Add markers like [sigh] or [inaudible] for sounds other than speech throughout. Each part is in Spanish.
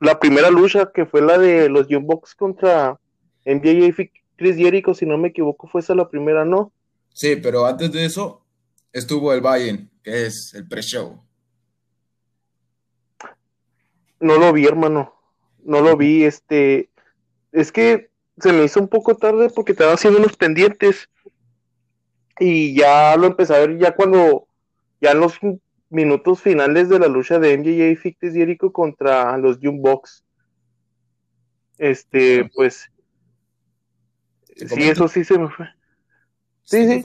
la primera lucha que fue la de los Young Bucks contra MJF y Chris Jericho, si no me equivoco, fue esa la primera, ¿no? Sí, pero antes de eso estuvo el Bayern, que es el pre-show. No lo vi, hermano. No lo vi, este. Es que se me hizo un poco tarde porque estaba haciendo unos pendientes. Y ya lo empecé a ver ya cuando. Ya en los minutos finales de la lucha de MJF y Chris Jericho contra los Young Bucks. Este, pues. Sí, eso sí se me fue. Sí, sí.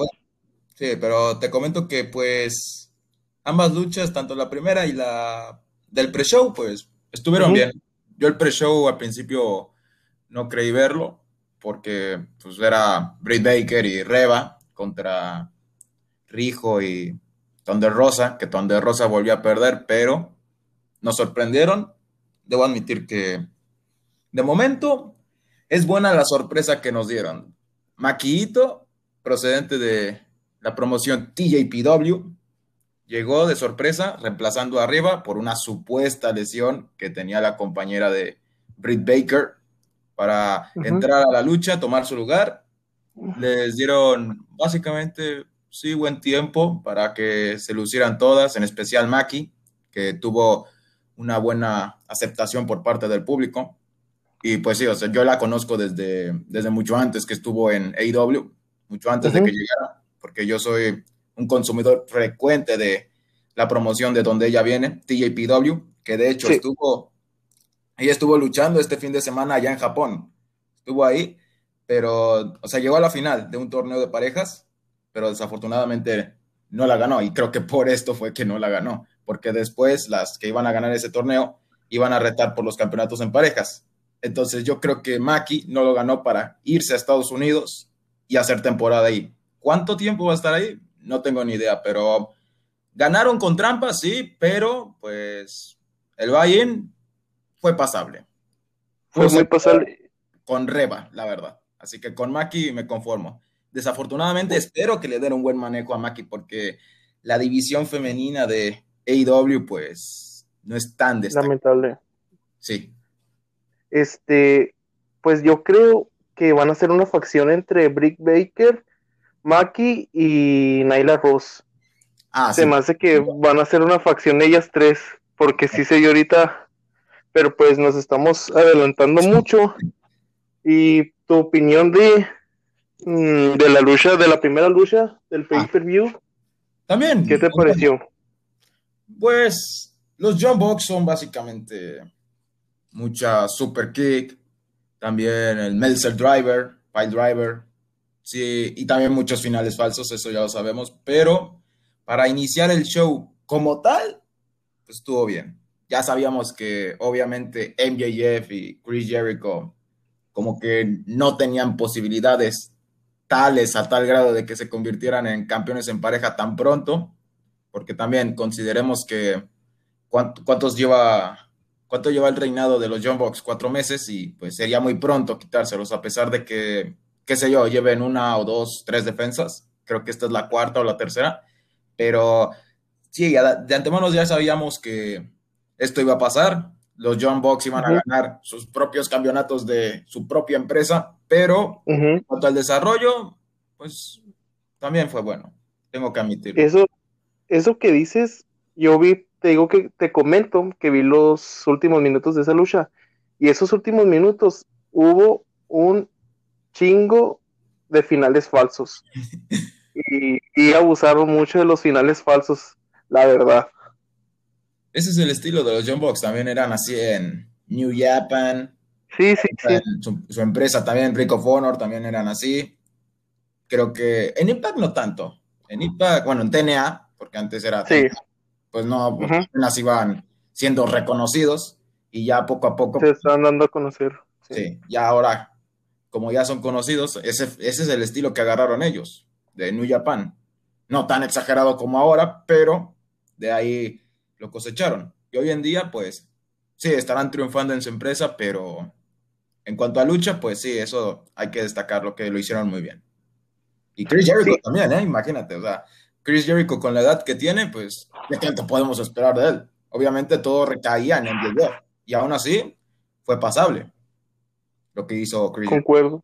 Sí, pero te comento que pues ambas luchas, tanto la primera y la del pre-show, pues estuvieron bien. Yo el pre-show al principio no creí verlo porque pues era Britt Baker y Reba contra Rijo y Thunder Rosa, que Thunder Rosa volvió a perder, pero nos sorprendieron. Debo admitir que de momento es buena la sorpresa que nos dieron. Maquillito, procedente de la promoción TJPW, llegó de sorpresa reemplazando arriba por una supuesta lesión que tenía la compañera de Britt Baker para entrar a la lucha, tomar su lugar. Les dieron básicamente sí, buen tiempo para que se lucieran todas, en especial Maki, que tuvo una buena aceptación por parte del público. Y pues sí, o sea, yo la conozco desde, desde mucho antes que estuvo en AEW, mucho antes de que llegara, porque yo soy un consumidor frecuente de la promoción de donde ella viene, TJPW, que de hecho estuvo, ella estuvo luchando este fin de semana allá en Japón, estuvo ahí, pero, o sea, llegó a la final de un torneo de parejas pero desafortunadamente no la ganó y creo que por esto fue que no la ganó, porque después las que iban a ganar ese torneo iban a retar por los campeonatos en parejas. Entonces yo creo que Maki no lo ganó para irse a Estados Unidos y hacer temporada ahí. ¿Cuánto tiempo va a estar ahí? No tengo ni idea, pero ganaron con trampas, sí, pero pues el Bayern fue pasable. Fue, muy pasable. Con Reba, la verdad. Así que con Maki me conformo. Desafortunadamente espero que le den un buen manejo a Maki porque la división femenina de AEW pues no es tan destacada. Lamentable. Sí. Este, pues yo creo que van a ser una facción entre Brick Baker, Maki y Naila Ross. Ah, se me hace que van a ser una facción ellas tres, porque sí sé yo ahorita, pero pues nos estamos adelantando mucho. Y tu opinión de de la lucha, de la primera lucha del pay per view. También. ¿Qué te pareció? Pues los John Box son básicamente mucha super kick, también el Meltzer Driver, Pile Driver, sí, y también muchos finales falsos, eso ya lo sabemos, pero para iniciar el show como tal, pues estuvo bien. Ya sabíamos que obviamente MJF y Chris Jericho como que no tenían posibilidades tales a tal grado de que se convirtieran en campeones en pareja tan pronto, porque también consideremos que cuántos lleva cuánto lleva el reinado de los John Box, cuatro meses y pues sería muy pronto quitárselos a pesar de que qué sé yo lleven una o dos tres defensas, creo que esta es la cuarta o la tercera, pero sí de antemano ya sabíamos que esto iba a pasar, los John Box iban a ganar sus propios campeonatos de su propia empresa, pero en cuanto al desarrollo, pues también fue bueno, tengo que admitirlo. Eso, eso que dices, yo vi, te digo que te comento que vi los últimos minutos de esa lucha, y esos últimos minutos hubo un chingo de finales falsos. [laughs] y, y abusaron mucho de los finales falsos, la verdad. Ese es el estilo de los John Box. También eran así en New Japan. Sí, sí, sí. Su, empresa también, Ring of Honor, también eran así. Creo que en Impact no tanto. En Impact, bueno, en TNA, porque antes era. Sí. pues no, pues apenas iban siendo reconocidos y ya poco a poco. Se están dando a conocer. Sí, ya ahora, como ya son conocidos, ese, ese es el estilo que agarraron ellos, de New Japan. No tan exagerado como ahora, pero de ahí lo cosecharon. Y hoy en día, pues, sí, estarán triunfando en su empresa, pero en cuanto a lucha, pues sí, eso hay que destacar lo que lo hicieron muy bien. Y Chris Jericho también, ¿eh? Imagínate, o sea, Chris Jericho con la edad que tiene, pues, ¿qué tanto podemos esperar de él? Obviamente todo recaía en el video. Y aún así, fue pasable lo que hizo Chris. Concuerdo.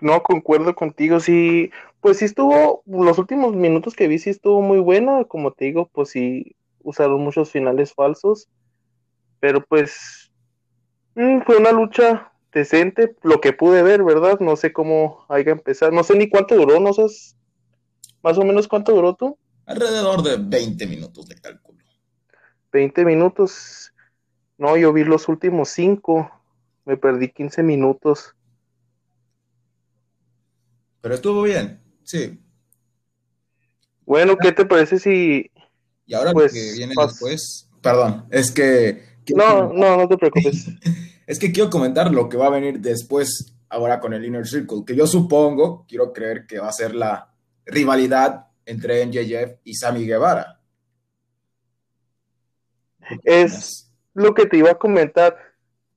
No, concuerdo contigo, sí, pues sí estuvo, los últimos minutos que vi sí estuvo muy bueno, como te digo, pues sí usaron muchos finales falsos, pero pues mm, fue una lucha decente, lo que pude ver, ¿verdad? No sé cómo haya empezado, no sé ni cuánto duró, no sé, más o menos cuánto duró tú. Alrededor de 20 minutos de cálculo. 20 minutos, no, yo vi los últimos 5, me perdí 15 minutos. Pero estuvo bien, sí. Bueno, ¿qué te parece si... Y ahora lo pues, que viene después, perdón, es que... No, no, no te preocupes. [laughs] es que quiero comentar lo que va a venir después, ahora con el Inner Circle, que yo supongo, quiero creer que va a ser la rivalidad entre NJF y Sammy Guevara. Es lo que te iba a comentar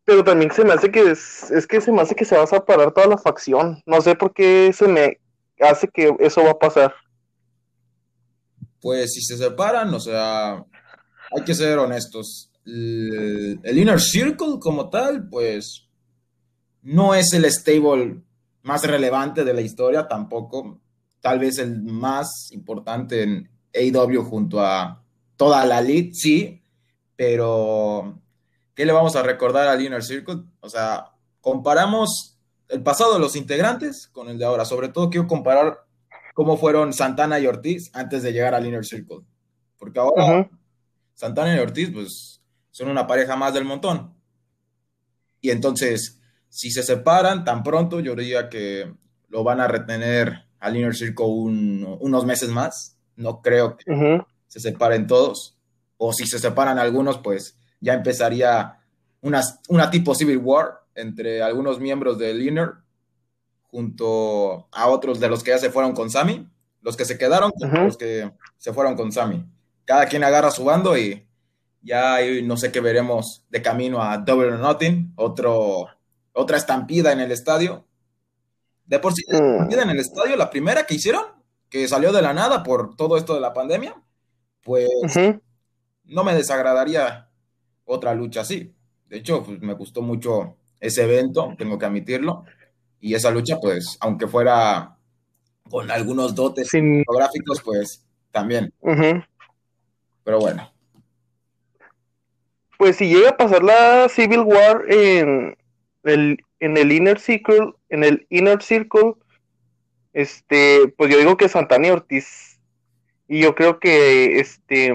pero también se me hace que es, es, que se me hace que se va a separar toda la facción. No sé por qué se me hace que eso va a pasar. Pues si se separan, o sea, hay que ser honestos. El, Inner Circle como tal, pues no es el stable más relevante de la historia tampoco. Tal vez el más importante en AW junto a toda la lead, sí, pero ¿Qué le vamos a recordar al Inner Circle? O sea, comparamos el pasado de los integrantes con el de ahora. Sobre todo quiero comparar cómo fueron Santana y Ortiz antes de llegar al Inner Circle. Porque ahora Santana y Ortiz, pues, son una pareja más del montón. Y entonces, si se separan tan pronto, yo diría que lo van a retener al Inner Circle unos meses más. No creo que se separen todos. O si se separan algunos, pues ya empezaría una, una tipo Civil War entre algunos miembros del Inner junto a otros de los que ya se fueron con Sammy, los que se quedaron con los que se fueron con Sammy. Cada quien agarra su bando y ya no sé qué veremos de camino a Double or Nothing, otro, otra estampida en el estadio. De por sí, mm. estampida en el estadio, la primera que hicieron, que salió de la nada por todo esto de la pandemia, pues no me desagradaría otra lucha así. De hecho, pues, me gustó mucho ese evento, tengo que admitirlo. Y esa lucha, pues, aunque fuera con algunos dotes fotográficos, pues también. Pero bueno. Pues si llega a pasar la Civil War en el, en el Inner Circle, en el Inner Circle, este, pues yo digo que Santana Ortiz. Y yo creo que este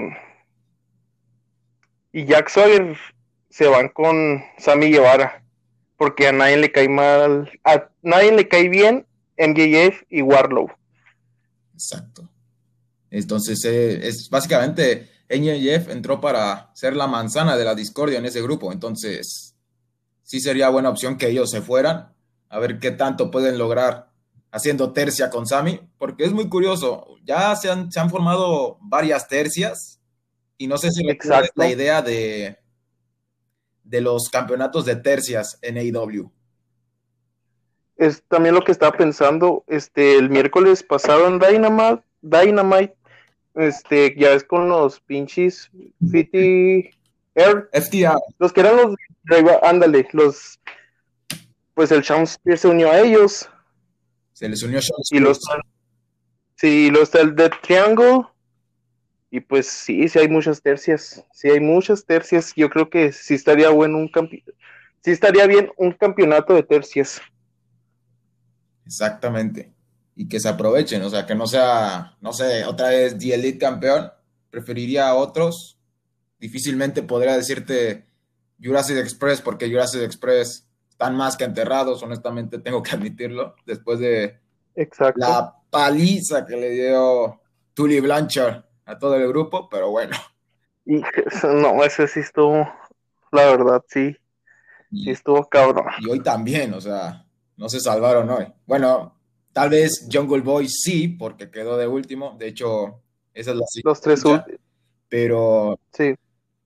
y Jack Sawyer se van con Sammy Guevara, porque a nadie le cae mal, a nadie le cae bien MJF y Warlow. Exacto. Entonces, eh, es básicamente MJF entró para ser la manzana de la discordia en ese grupo, entonces sí sería buena opción que ellos se fueran, a ver qué tanto pueden lograr haciendo tercia con Sammy, porque es muy curioso, ya se han, se han formado varias tercias y no sé si la idea de, de los campeonatos de tercias en AEW. Es también lo que estaba pensando, este, el miércoles pasado en Dynamite, Dynamite, este, ya es con los pinches FTR, los que eran los, ándale, los, pues el Sean Spears se unió a ellos. Se les unió Sean Y los, sí, los del Triangle, y pues sí, sí hay muchas tercias, sí hay muchas tercias. Yo creo que sí estaría bueno un campeonato, sí estaría bien un campeonato de tercias. Exactamente. Y que se aprovechen, o sea, que no sea, no sé, otra vez The Elite campeón. Preferiría a otros. Difícilmente podría decirte Jurassic Express, porque Jurassic Express están más que enterrados, honestamente tengo que [laughs] admitirlo, después de la paliza que le dio Tully Blanchard a todo el grupo, pero bueno. Y no, ese sí estuvo, la verdad, sí. sí estuvo cabrón. Y hoy también, o sea, no se salvaron hoy. Bueno, tal vez Jungle Boy sí, porque quedó de último. De hecho, esa es la Los tres últimos. Pero sí.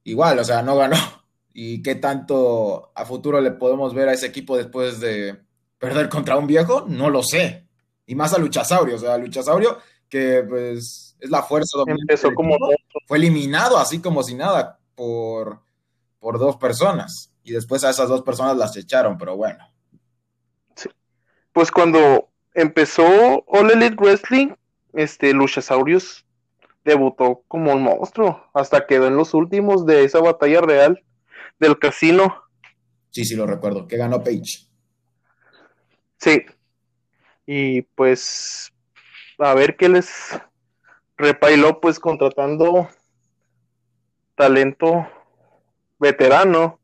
igual, o sea, no ganó. [laughs] ¿Y qué tanto a futuro le podemos ver a ese equipo después de perder contra un viejo? No lo sé. Y más a Luchasaurio, o sea, Luchasaurio que pues es la fuerza Empezó como fue eliminado así como si nada por, por dos personas. y después a esas dos personas las echaron, pero bueno. Sí. Pues cuando empezó All Elite Wrestling, este Luchasaurus debutó como un monstruo, hasta quedó en los últimos de esa batalla real del casino. Sí, sí, lo recuerdo, que ganó Page. Sí. Y pues a ver qué les repailó, pues contratando talento veterano.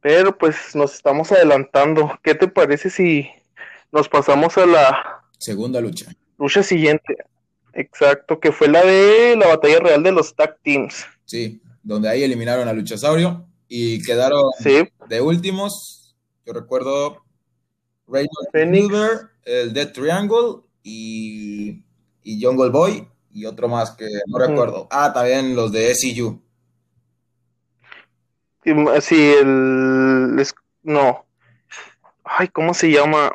Pero pues nos estamos adelantando. ¿Qué te parece si nos pasamos a la segunda lucha? Lucha siguiente. Exacto, que fue la de la batalla real de los tag teams. Sí, donde ahí eliminaron a Luchasaurio y quedaron de últimos. Yo recuerdo Reynolds el Dead Triangle y, y Jungle Boy y otro más que no recuerdo. Ah, también los de SCU. Sí, el. No. Ay, ¿cómo se llama?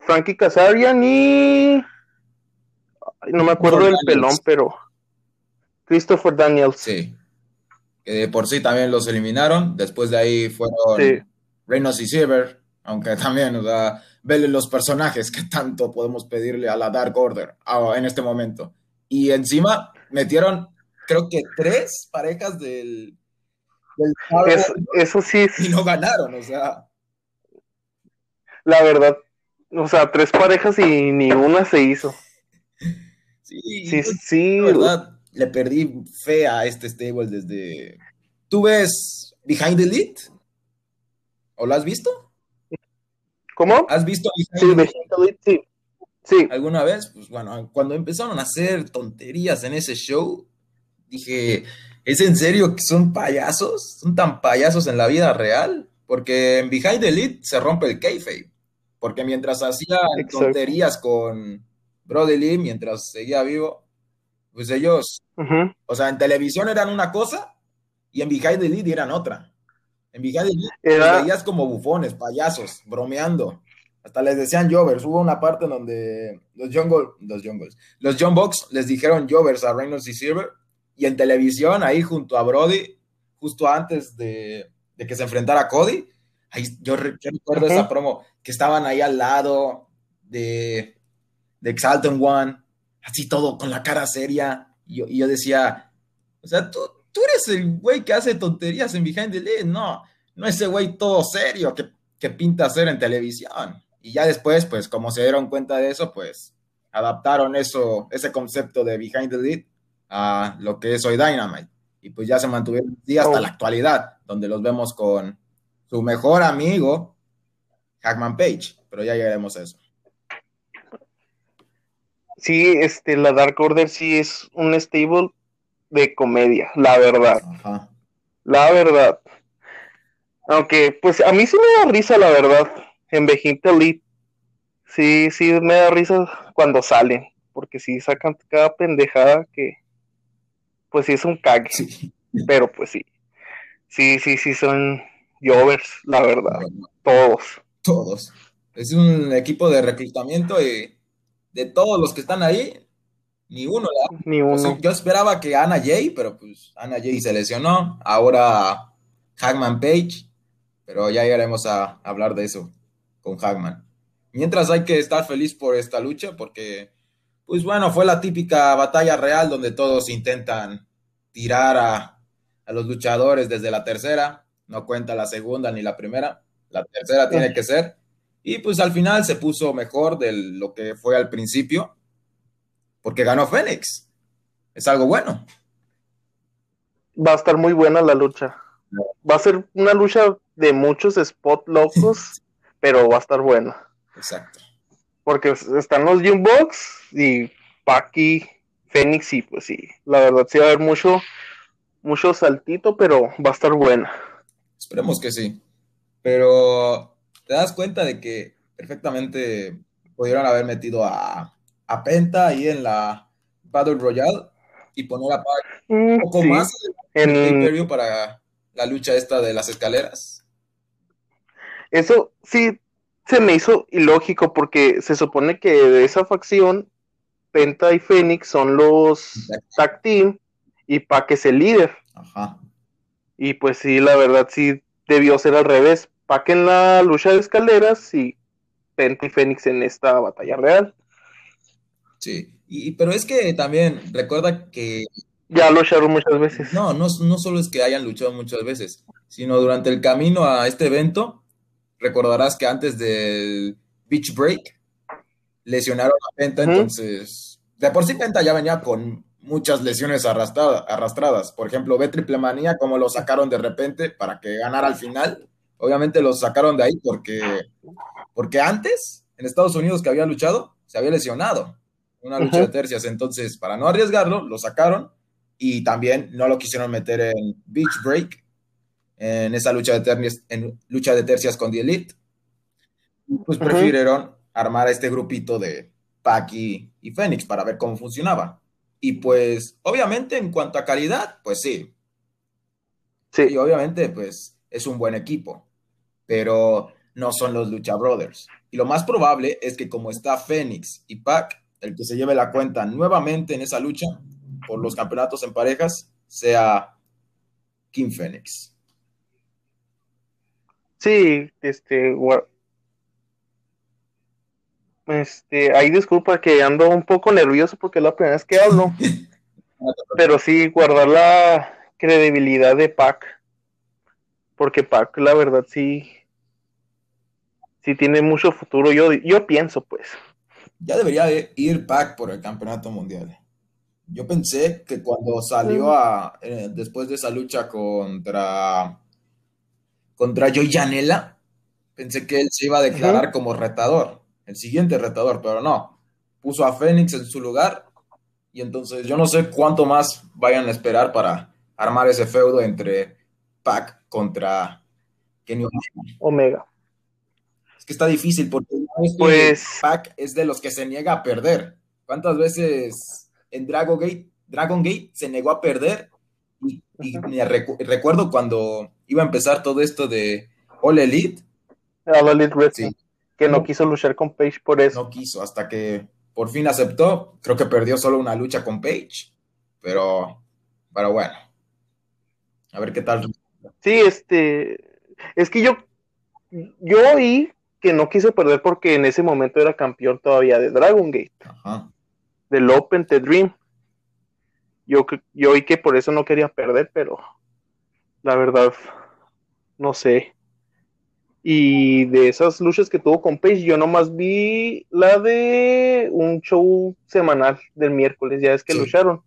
Frankie Kazarian y. no me acuerdo del pelón, pero. Christopher Daniels. Sí. Que por sí también los eliminaron. Después de ahí fueron sí. Reynolds y Silver. Aunque [laughs] también, o sea, vele los personajes que tanto podemos pedirle a la Dark Order en este momento. Y encima metieron, creo que tres parejas del. eso sí. Y no ganaron, o sea. La verdad, o sea, tres parejas y ni una se hizo. Sí, sí, sí. La verdad, le perdí fe a este stable desde. ¿Tú ves Behind the Lead? ¿O lo has visto? ¿Cómo? ¿Has visto sí, sí. ¿Alguna vez? Pues bueno, cuando empezaron a hacer tonterías en ese show, dije, ¿es en serio que son payasos? ¿Son tan payasos en la vida real? Porque en Behind the Lead se rompe el kayfabe. Porque mientras hacía tonterías con Brody Lee, mientras seguía vivo, pues ellos, o sea, en televisión eran una cosa y en Behind the Lead eran otra. En Behind Era... veías como bufones, payasos, bromeando. Hasta les decían Jovers. Hubo una parte en donde los Jungle, los Jungles, los John Box les dijeron Jovers a Reynolds y Silver. Y en televisión, ahí junto a Brody, justo antes de, que se enfrentara a Cody, ahí, yo, recuerdo esa promo, que estaban ahí al lado de, de Exalton One, así todo con la cara seria. Y yo, y yo decía, o sea, tú, tú eres el güey que hace tonterías en Behind the Lead, no, no ese güey todo serio que, que pinta ser en televisión. Y ya después, pues como se dieron cuenta de eso, pues adaptaron eso, ese concepto de Behind the Lead a lo que es hoy Dynamite. Y pues ya se mantuvieron así hasta la actualidad, donde los vemos con su mejor amigo, Hackman Page, pero ya llegaremos a eso. Sí, este, la Dark Order sí es un stable de comedia, la verdad. La verdad. Aunque, pues a mí sí me da risa, la verdad, en Vejita Elite. Sí, sí me da risa cuando salen, porque sí sacan cada pendejada que, pues sí es un cague. Pero pues sí. Sí, sí, sí son Jovers, la verdad. Todos. Todos. Es un equipo de reclutamiento y de todos los que están ahí, ni uno, Ni uno. yo esperaba que Ana Jay, pero pues Ana Jay se lesionó. Ahora Hagman Page, pero ya llegaremos a hablar de eso con Hagman. Mientras hay que estar feliz por esta lucha, porque, pues bueno, fue la típica batalla real donde todos intentan tirar a, a los luchadores desde la tercera. No cuenta la segunda ni la primera. La tercera tiene que ser. Y pues al final se puso mejor de lo que fue al principio porque ganó Fénix. Es algo bueno. Va a estar muy buena la lucha. Va a ser una lucha de muchos spot locos, [laughs] pero va a estar buena. Exacto. Porque están los Box y Paki, Fénix y pues sí, la verdad sí va a haber mucho, mucho saltito, pero va a estar buena. Esperemos que sí. Pero te das cuenta de que perfectamente pudieron haber metido a, a Penta ahí en la Battle Royale y poner a un mm, poco más en para la lucha esta de las escaleras. Eso sí se me hizo ilógico porque se supone que de esa facción Penta y Fénix son los tag team y Pac es el líder. Ajá. Y pues sí, la verdad sí debió ser al revés. Pac en la lucha de escaleras y Penta y Fénix en esta batalla real. Sí, y, pero es que también recuerda que... Ya lucharon muchas veces. No, no, no solo es que hayan luchado muchas veces, sino durante el camino a este evento, recordarás que antes del Beach Break lesionaron a Penta, entonces de por sí Penta ya venía con muchas lesiones arrastradas. Por ejemplo, B Triple Manía, como lo sacaron de repente para que ganara al final. Obviamente lo sacaron de ahí porque, porque antes, en Estados Unidos que había luchado, se había lesionado. Una lucha de tercias. Entonces, para no arriesgarlo, lo sacaron y también no lo quisieron meter en Beach Break, en esa lucha de tercias, en lucha de tercias con The Elite. Pues prefirieron armar a este grupito de Paki y Fénix para ver cómo funcionaba. Y pues, obviamente, en cuanto a calidad, pues sí. Sí. Y obviamente, pues, es un buen equipo. Pero no son los Lucha Brothers. Y lo más probable es que como está Fénix y Pac, el que se lleve la cuenta nuevamente en esa lucha por los campeonatos en parejas sea King Fénix. Sí, este, este, ahí disculpa que ando un poco nervioso porque es la primera vez que hablo. [laughs] pero sí, guardar la credibilidad de Pac. Porque Pac, la verdad, sí. Sí tiene mucho futuro. Yo, yo pienso, pues. Ya debería ir Pac por el campeonato mundial. Yo pensé que cuando salió a. Eh, después de esa lucha contra. Contra Joy Janela, pensé que él se iba a declarar como retador el siguiente retador, pero no. Puso a Fénix en su lugar y entonces yo no sé cuánto más vayan a esperar para armar ese feudo entre Pac contra Kenny Omega. Es que está difícil porque pues... Pac es de los que se niega a perder. ¿Cuántas veces en Dragon Gate, Dragon Gate se negó a perder? Y, recuerdo cuando iba a empezar todo esto de All Elite. All Elite Wrestling que no quiso luchar con Page por eso. No quiso, hasta que por fin aceptó. Creo que perdió solo una lucha con Page, pero, pero bueno. A ver qué tal. Sí, este, es que yo, yo oí que no quiso perder porque en ese momento era campeón todavía de Dragon Gate, Ajá. del Open The Dream. Yo, yo oí que por eso no quería perder, pero la verdad, no sé. Y de esas luchas que tuvo con Page, yo nomás vi la de un show semanal del miércoles, ya es que lucharon.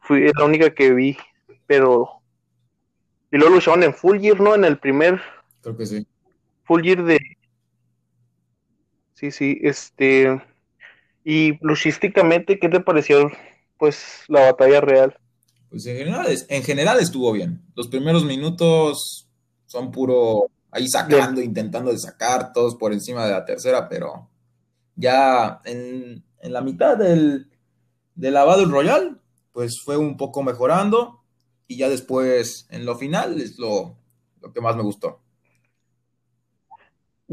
Fui la única que vi, pero. Y luego lucharon en Full Gear, ¿no? En el primer. Creo que sí. Full Gear de. Sí, sí, este. Y luchísticamente, ¿qué te pareció, pues, la batalla real? Pues en general, en general estuvo bien. Los primeros minutos son puro ahí sacando, intentando de sacar todos por encima de la tercera, pero ya en, la mitad del, del lavado royal, pues fue un poco mejorando y ya después en lo final es lo, lo que más me gustó.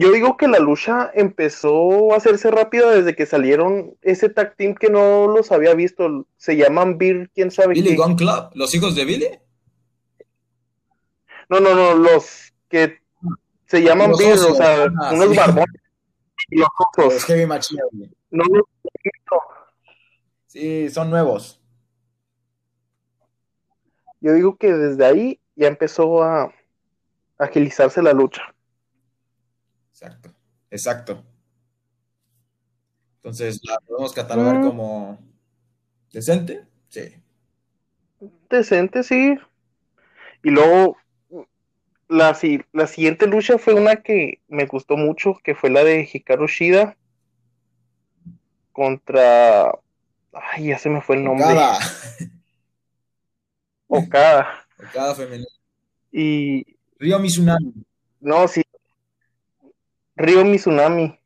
Yo digo que la lucha empezó a hacerse rápida desde que salieron ese tag team que no los había visto. Se llaman Bill, quién sabe. Billy Gun Club, los hijos de Billy. No, no, no, los que se llaman bien, o sea, ah, unos barbones. [laughs] Los ojos. Heavy Machine. No Sí, son nuevos. Yo digo que desde ahí ya empezó a agilizarse la lucha. Exacto, exacto. Entonces, ¿la podemos catalogar mm. como decente? Sí. Decente, sí. Y luego la, la siguiente lucha fue una que me gustó mucho, que fue la de Hikaru Shida contra... Ay, ya se me fue el nombre. Okada. Okada. Okada femenino. Y... Río Mizunami. No, sí. Río Mizunami.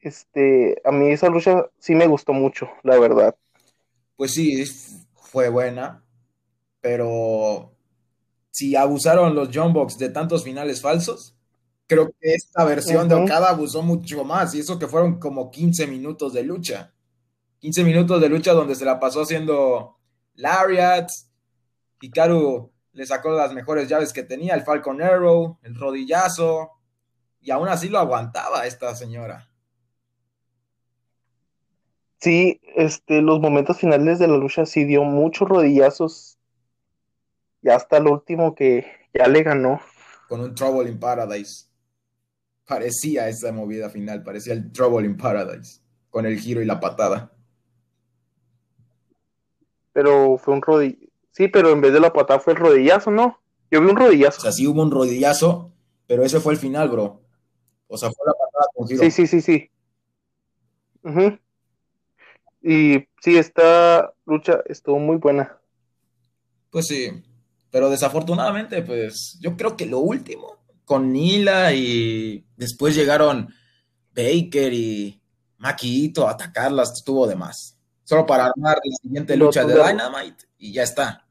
Este, a mí esa lucha sí me gustó mucho, la verdad. Pues sí, fue buena, pero si abusaron los John Box de tantos finales falsos, creo que esta versión de Okada abusó mucho más, y eso que fueron como 15 minutos de lucha. 15 minutos de lucha donde se la pasó haciendo Lariats, Hikaru le sacó las mejores llaves que tenía, el Falcon Arrow, el rodillazo, y aún así lo aguantaba esta señora. Sí, este, los momentos finales de la lucha sí dio muchos rodillazos. Y hasta el último que ya le ganó. Con un Trouble in Paradise. Parecía esa movida final, parecía el Trouble in Paradise. Con el giro y la patada. Pero fue un rodillazo. Sí, pero en vez de la patada fue el rodillazo, ¿no? Yo vi un rodillazo. O sea, sí hubo un rodillazo, pero ese fue el final, bro. O sea, fue la patada con giro. Sí, sí, sí, sí. Y sí, esta lucha estuvo muy buena. Pues sí, pero desafortunadamente, pues yo creo que lo último, con Nila y después llegaron Baker y Maquito a atacarlas, estuvo de más. Solo para armar la siguiente lucha de Dynamite y ya está.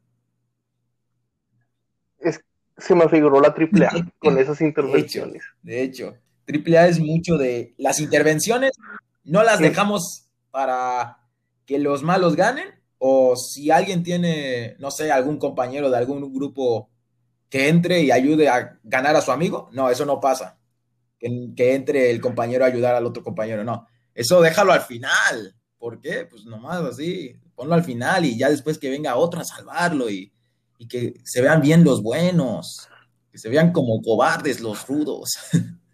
se me figuró la AAA [laughs] con esas intervenciones. De hecho, de AAA es mucho de las intervenciones, no las dejamos para que los malos ganen o si alguien tiene, no sé, algún compañero de algún grupo que entre y ayude a ganar a su amigo, no, eso no pasa. Que, entre el compañero a ayudar al otro compañero, no. Eso déjalo al final. ¿Por qué? Pues nomás así, ponlo al final y ya después que venga otro a salvarlo y, y que se vean bien los buenos, que se vean como cobardes los rudos. [laughs]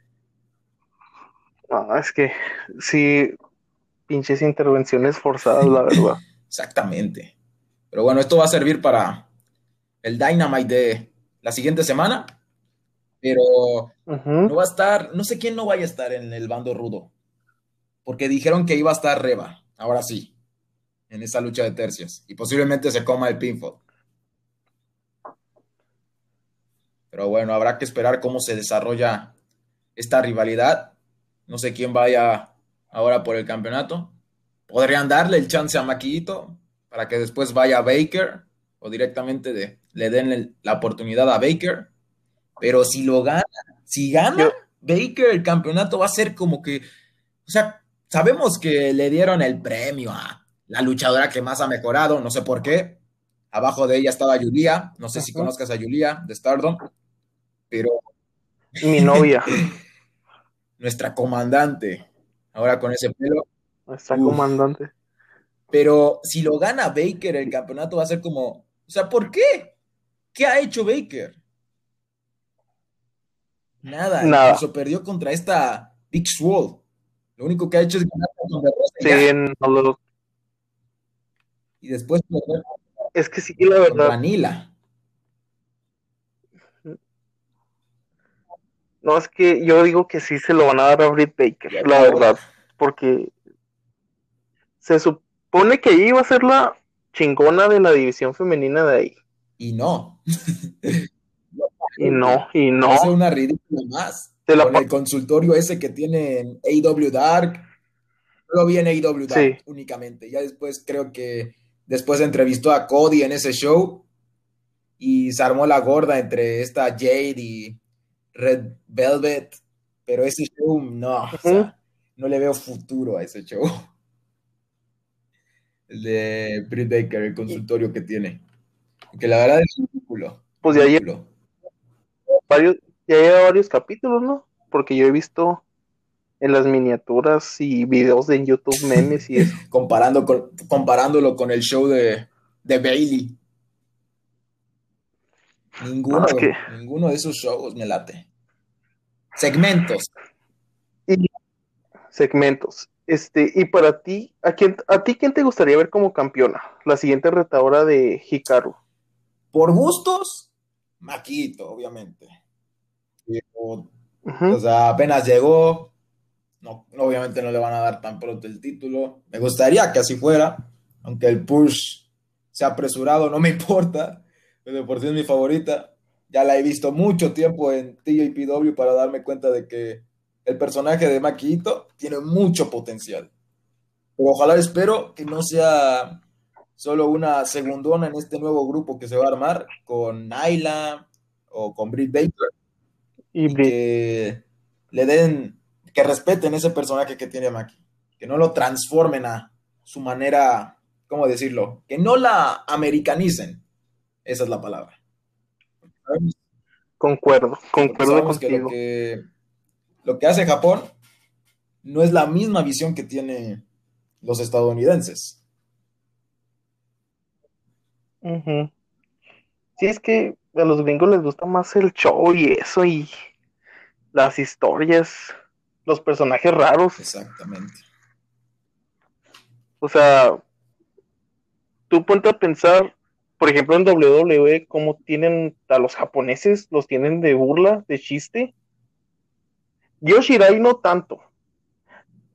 No, es que sí, pinches intervenciones forzadas, la [laughs] verdad. Exactamente. Pero bueno, esto va a servir para el Dynamite de la siguiente semana. Pero no va a estar, no sé quién no vaya a estar en el bando rudo. Porque dijeron que iba a estar Reba, ahora sí, en esa lucha de tercios. Y posiblemente se coma el pinfall. Pero bueno, habrá que esperar cómo se desarrolla esta rivalidad. No sé quién vaya ahora por el campeonato. Podrían darle el chance a Maquillito para que después vaya a Baker o directamente le den la oportunidad a Baker. Pero si lo gana, si gana Baker el campeonato va a ser como que, o sea, sabemos que le dieron el premio a la luchadora que más ha mejorado, no sé por qué. Abajo de ella estaba Julia, no sé si conozcas a Julia de Stardom, pero... Mi novia. [laughs] nuestra comandante, ahora con ese pelo. Nuestra comandante. Pero si lo gana Baker, el campeonato va a ser como, o sea, ¿por qué? ¿Qué ha hecho Baker? Nada, Nada. incluso perdió contra esta Big Swole. Lo único que ha hecho es ganar contra Sí, no lo... Y después es que sí, la verdad. Vanilla. No, es que yo digo que sí se lo van a dar a Britt Baker, la verdad, porque se supone que iba a ser la chingona de la división femenina de ahí. Y no. y no, y no. Hace una ridícula más. Con el consultorio ese que tiene en AW Dark. Lo vi en AW Dark únicamente. Ya después creo que después entrevistó a Cody en ese show y se armó la gorda entre esta Jade y Red Velvet, pero ese show no, no le veo futuro a ese show. El de Britt Baker, el consultorio que tiene. Que la verdad es ridículo. Pues ya lleva varios, ya lleva varios capítulos, ¿no? Porque yo he visto en las miniaturas y videos de YouTube memes y eso. [laughs] Comparando con, comparándolo con el show de, de Bailey. Ninguno, ninguno de esos shows me late. Segmentos. Y, segmentos. Este, y para ti, ¿a quién, a ti quién te gustaría ver como campeona? La siguiente retadora de Hikaru. Por gustos, Maquito, obviamente. O sea, apenas llegó. No, obviamente no le van a dar tan pronto el título. Me gustaría que así fuera, aunque el push sea apresurado, no me [laughs] importa. Pero por si es mi favorita ya la he visto mucho tiempo en TJPW para darme cuenta de que el personaje de Maquito tiene mucho potencial. Pero ojalá espero que no sea solo una segundona en este nuevo grupo que se va a armar con Naila o con Britt Baker. Y, que le den, que respeten ese personaje que tiene Maki. Que no lo transformen a su manera, ¿cómo decirlo? Que no la americanicen. Esa es la palabra. Concuerdo, concuerdo contigo. Que lo, que, hace Japón no es la misma visión que tiene los estadounidenses. Sí, es que a los gringos les gusta más el show y eso y las historias, los personajes raros. Exactamente. O sea, tú ponte a pensar, por ejemplo, en WWE, cómo tienen a los japoneses, los tienen de burla, de chiste. Yoshirai no tanto,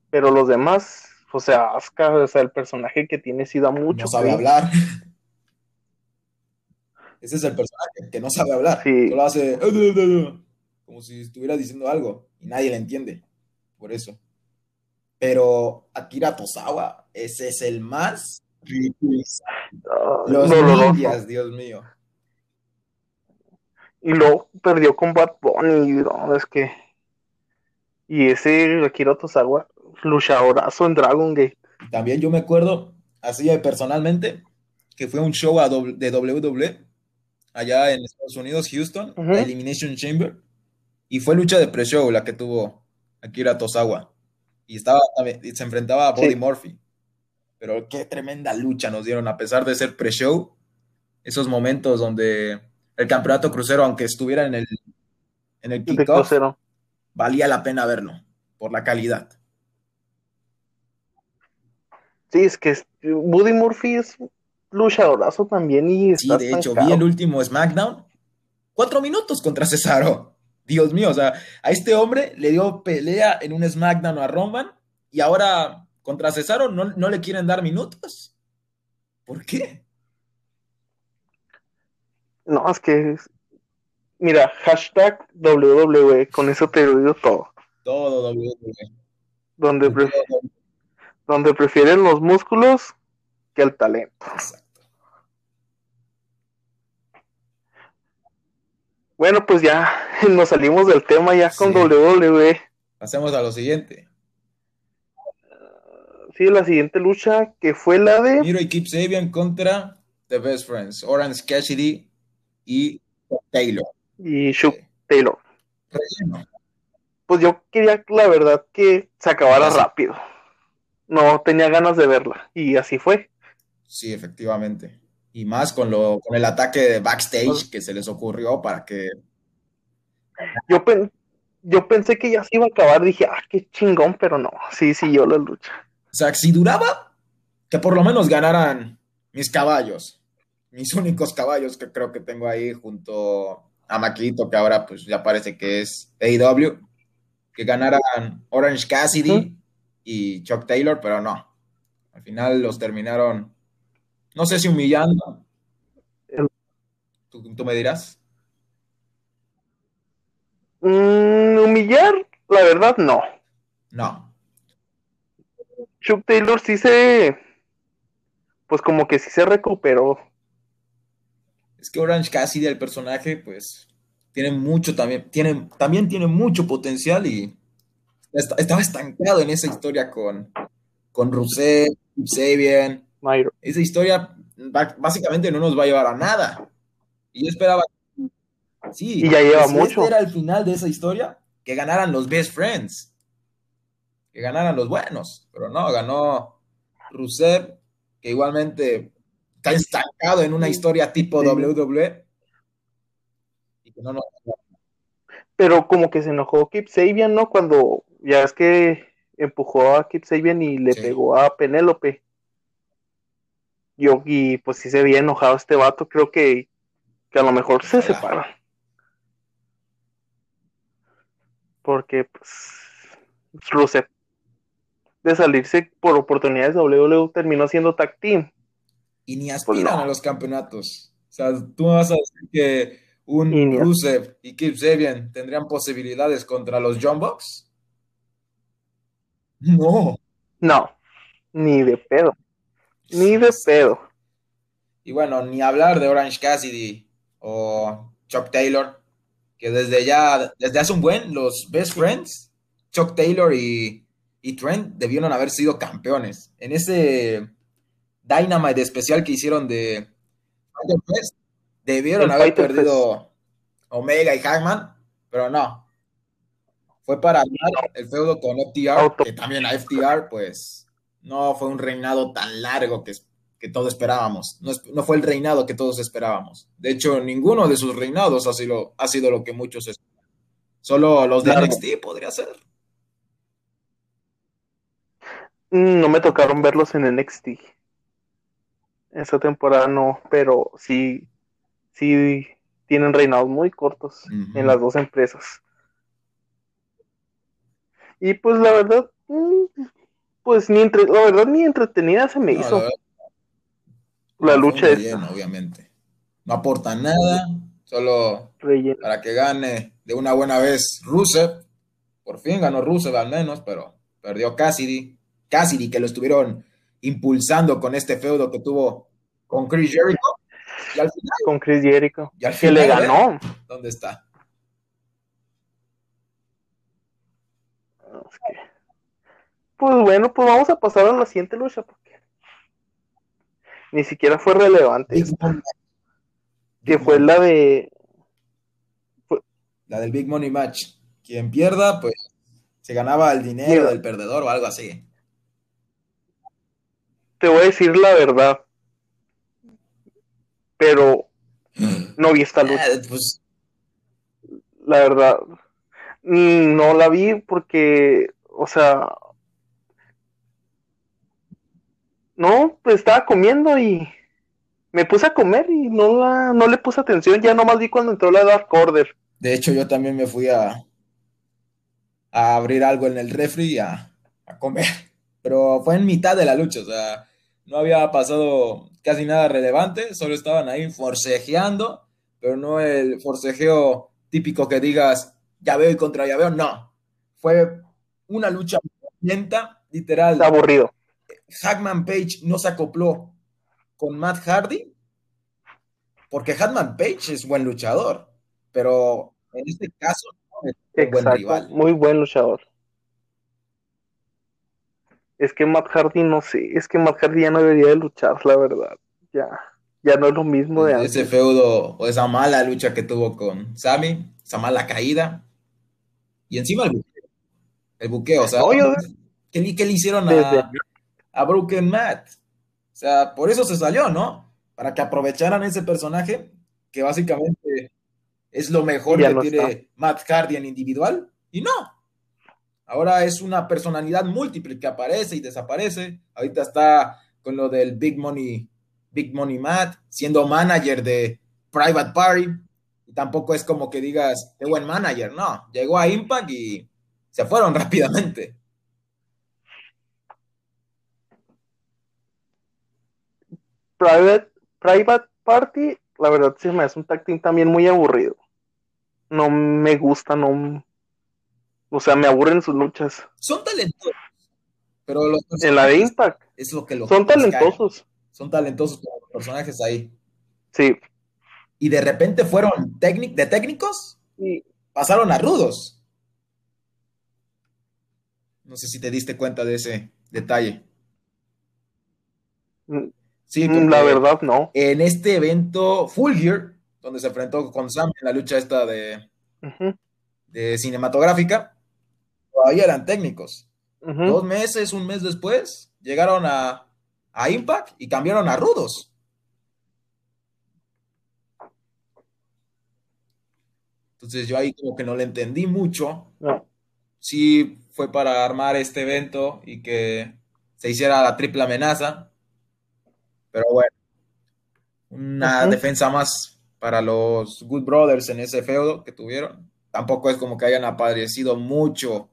pero los demás, o sea, Asuka, o sea, el personaje que tiene sí da mucho. No sabe hablar. Ese es el personaje que no sabe hablar. Sí. Solo hace como si estuviera diciendo algo y nadie le entiende. Por eso. Pero Akira Tosawa, ese es el más Los ninjas, Dios mío. Y luego perdió con Bad Bunny, no, es que. Y ese Akira Tosawa, luchadorazo en Dragon Gate. También yo me acuerdo, así personalmente, que fue un show de WWE allá en Estados Unidos, Houston, Elimination Chamber, y fue lucha de pre-show la que tuvo Akira Tosawa. Y estaba, se enfrentaba a Body Murphy. Pero qué tremenda lucha nos dieron, a pesar de ser pre-show. Esos momentos donde el campeonato crucero, aunque estuviera en el, en el kickoff, valía la pena verlo, por la calidad. Sí, es que Buddy Murphy es luchadorazo también y Sí, de hecho, vi el último SmackDown. Cuatro minutos contra Cesaro. Dios mío, o sea, a este hombre le dio pelea en un SmackDown a Roman y ahora contra Cesaro no, no le quieren dar minutos. ¿Por qué? No, es que. Mira, hashtag WWE, con eso te digo todo. Todo WWE. Donde, donde prefieren los músculos que el talento. Bueno, pues ya [laughs] nos salimos del tema ya con WWE. Pasemos a lo siguiente. Sí, la siguiente lucha que fue la de. Miro y Keep Sabian contra The Best Friends, Orange Cassidy y Taylor. Y Shook Taylor. Pues yo quería, la verdad, que se acabara rápido. No tenía ganas de verla. Y así fue. Sí, efectivamente. Y más con, lo, con el ataque de backstage que se les ocurrió para que... Yo, yo pensé que ya se iba a acabar, dije, ah, qué chingón, pero no, sí, sí, yo la lucha. O sea, si duraba, que por lo menos ganaran mis caballos, mis únicos caballos que creo que tengo ahí junto a Maquito, que ahora pues ya parece que es AEW, que ganaran Orange Cassidy y Chuck Taylor, pero no. Al final los terminaron no sé si humillando. ¿Tú, me dirás? Mm, humillar, la verdad, no. No. Chuck Taylor sí se. Pues como que sí se recuperó. Es que Orange Cassidy, el personaje, pues tiene mucho también, tiene, también tiene mucho potencial y estaba estancado en esa historia con, con Rousset, Sabian, esa historia básicamente no nos va a llevar a nada. Y yo esperaba. Sí, y ya lleva mucho. Este era el final de esa historia, que ganaran los best friends, que ganaran los buenos, pero no, ganó Rusev, que igualmente está estancado en una historia tipo WWE. Pero como que se enojó Kip Sabian, ¿no? Cuando ya es que empujó a Kip Sabian y le pegó a Penélope. Yo, y pues si se había enojado este vato, creo que, a lo mejor se separan. Porque, pues, Rusev, de salirse por oportunidades de WWE, terminó siendo tag team. Y ni pues, aspiran a los campeonatos. O sea, tú vas a decir que un Rusev y Kip Sabian tendrían posibilidades contra los John Box. No. No, ni de pedo. Ni de pedo. Y bueno, ni hablar de Orange Cassidy o Chuck Taylor, que desde ya, desde hace un buen, los best friends, Chuck Taylor y, Trent debieron haber sido campeones. En ese Dynamite especial que hicieron de debieron haber perdido Omega y Hangman, pero no. Fue para el feudo con FTR, que también a FTR, pues, no fue un reinado tan largo que, que todos esperábamos. No, fue el reinado que todos esperábamos. De hecho, ninguno de sus reinados ha sido, ha sido lo que muchos esperan. Solo los de NXT podría ser. Mm, no me tocaron verlos en NXT. Esa temporada no, pero sí, sí tienen reinados muy cortos en las dos empresas. Y pues la verdad, mm, pues ni entre, la verdad ni entretenida se me hizo. La, lucha es obviamente. No aporta nada, solo para que gane de una buena vez Rusev. Por fin ganó Rusev al menos, pero perdió Cassidy. Cassidy que lo estuvieron impulsando con este feudo que tuvo con Chris Jericho. Y al final, con Chris Jericho. Y al final, que le ganó. ¿Dónde está? Pues bueno, pues vamos a pasar a la siguiente lucha porque ni siquiera fue relevante. que fue la de la del Big Money Match. Quien pierda, pues se ganaba el dinero del perdedor o algo así. Te voy a decir la verdad. Pero no vi esta lucha. Eh, pues... La verdad. Mm, no la vi porque, o sea, no, pues estaba comiendo y me puse a comer y no, la, no le puse atención, ya nomás vi cuando entró la Dark Order. De hecho, yo también me fui a, a abrir algo en el refri y a, a comer, [laughs] pero fue en mitad de la lucha, o sea, no había pasado casi nada relevante, solo estaban ahí forcejeando, pero no el forcejeo típico que digas, ya veo y contra ya veo, no. Fue una lucha lenta, literal. Aburrido. Hackman Page no se acopló con Matt Hardy, porque Hackman Page es buen luchador, pero en este caso es buen rival. Muy buen luchador. Es que Matt Hardy no sé, es que Matt Hardy ya no debería de luchar, la verdad. Ya, ya no es lo mismo de Ese feudo o esa mala lucha que tuvo con Sammy, esa mala caída, y encima el buqueo. El buqueo, o sea, ¿qué, le, hicieron a, a Broken Matt? O sea, por eso se salió, ¿no? Para que aprovecharan ese personaje que básicamente es lo mejor que tiene Matt Hardy en individual. Y no. Ahora es una personalidad múltiple que aparece y desaparece. Ahorita está con lo del Big Money, Big Money Matt, siendo manager de Private Party tampoco es como que digas, qué buen manager, no, llegó a Impact y se fueron [laughs] rápidamente. Private, Private Party, la verdad sí me hace un tag también muy aburrido. No me gusta, no. O sea, me aburren sus luchas. Son talentosos. Pero en la de Impact. Es lo que los Son talentosos. Son talentosos los personajes ahí. Sí, y de repente fueron de técnicos y pasaron a rudos. No sé si te diste cuenta de ese detalle. Mm, sí, mm, la verdad no. En este evento Full Gear, donde se enfrentó con Sam en la lucha esta de, de cinematográfica, todavía eran técnicos. Dos meses, un mes después, llegaron a, a Impact y cambiaron a rudos. Entonces yo ahí como que no le entendí mucho. Sí fue para armar este evento y que se hiciera la triple amenaza. Pero bueno, una defensa más para los Good Brothers en ese feudo que tuvieron. Tampoco es como que hayan aparecido mucho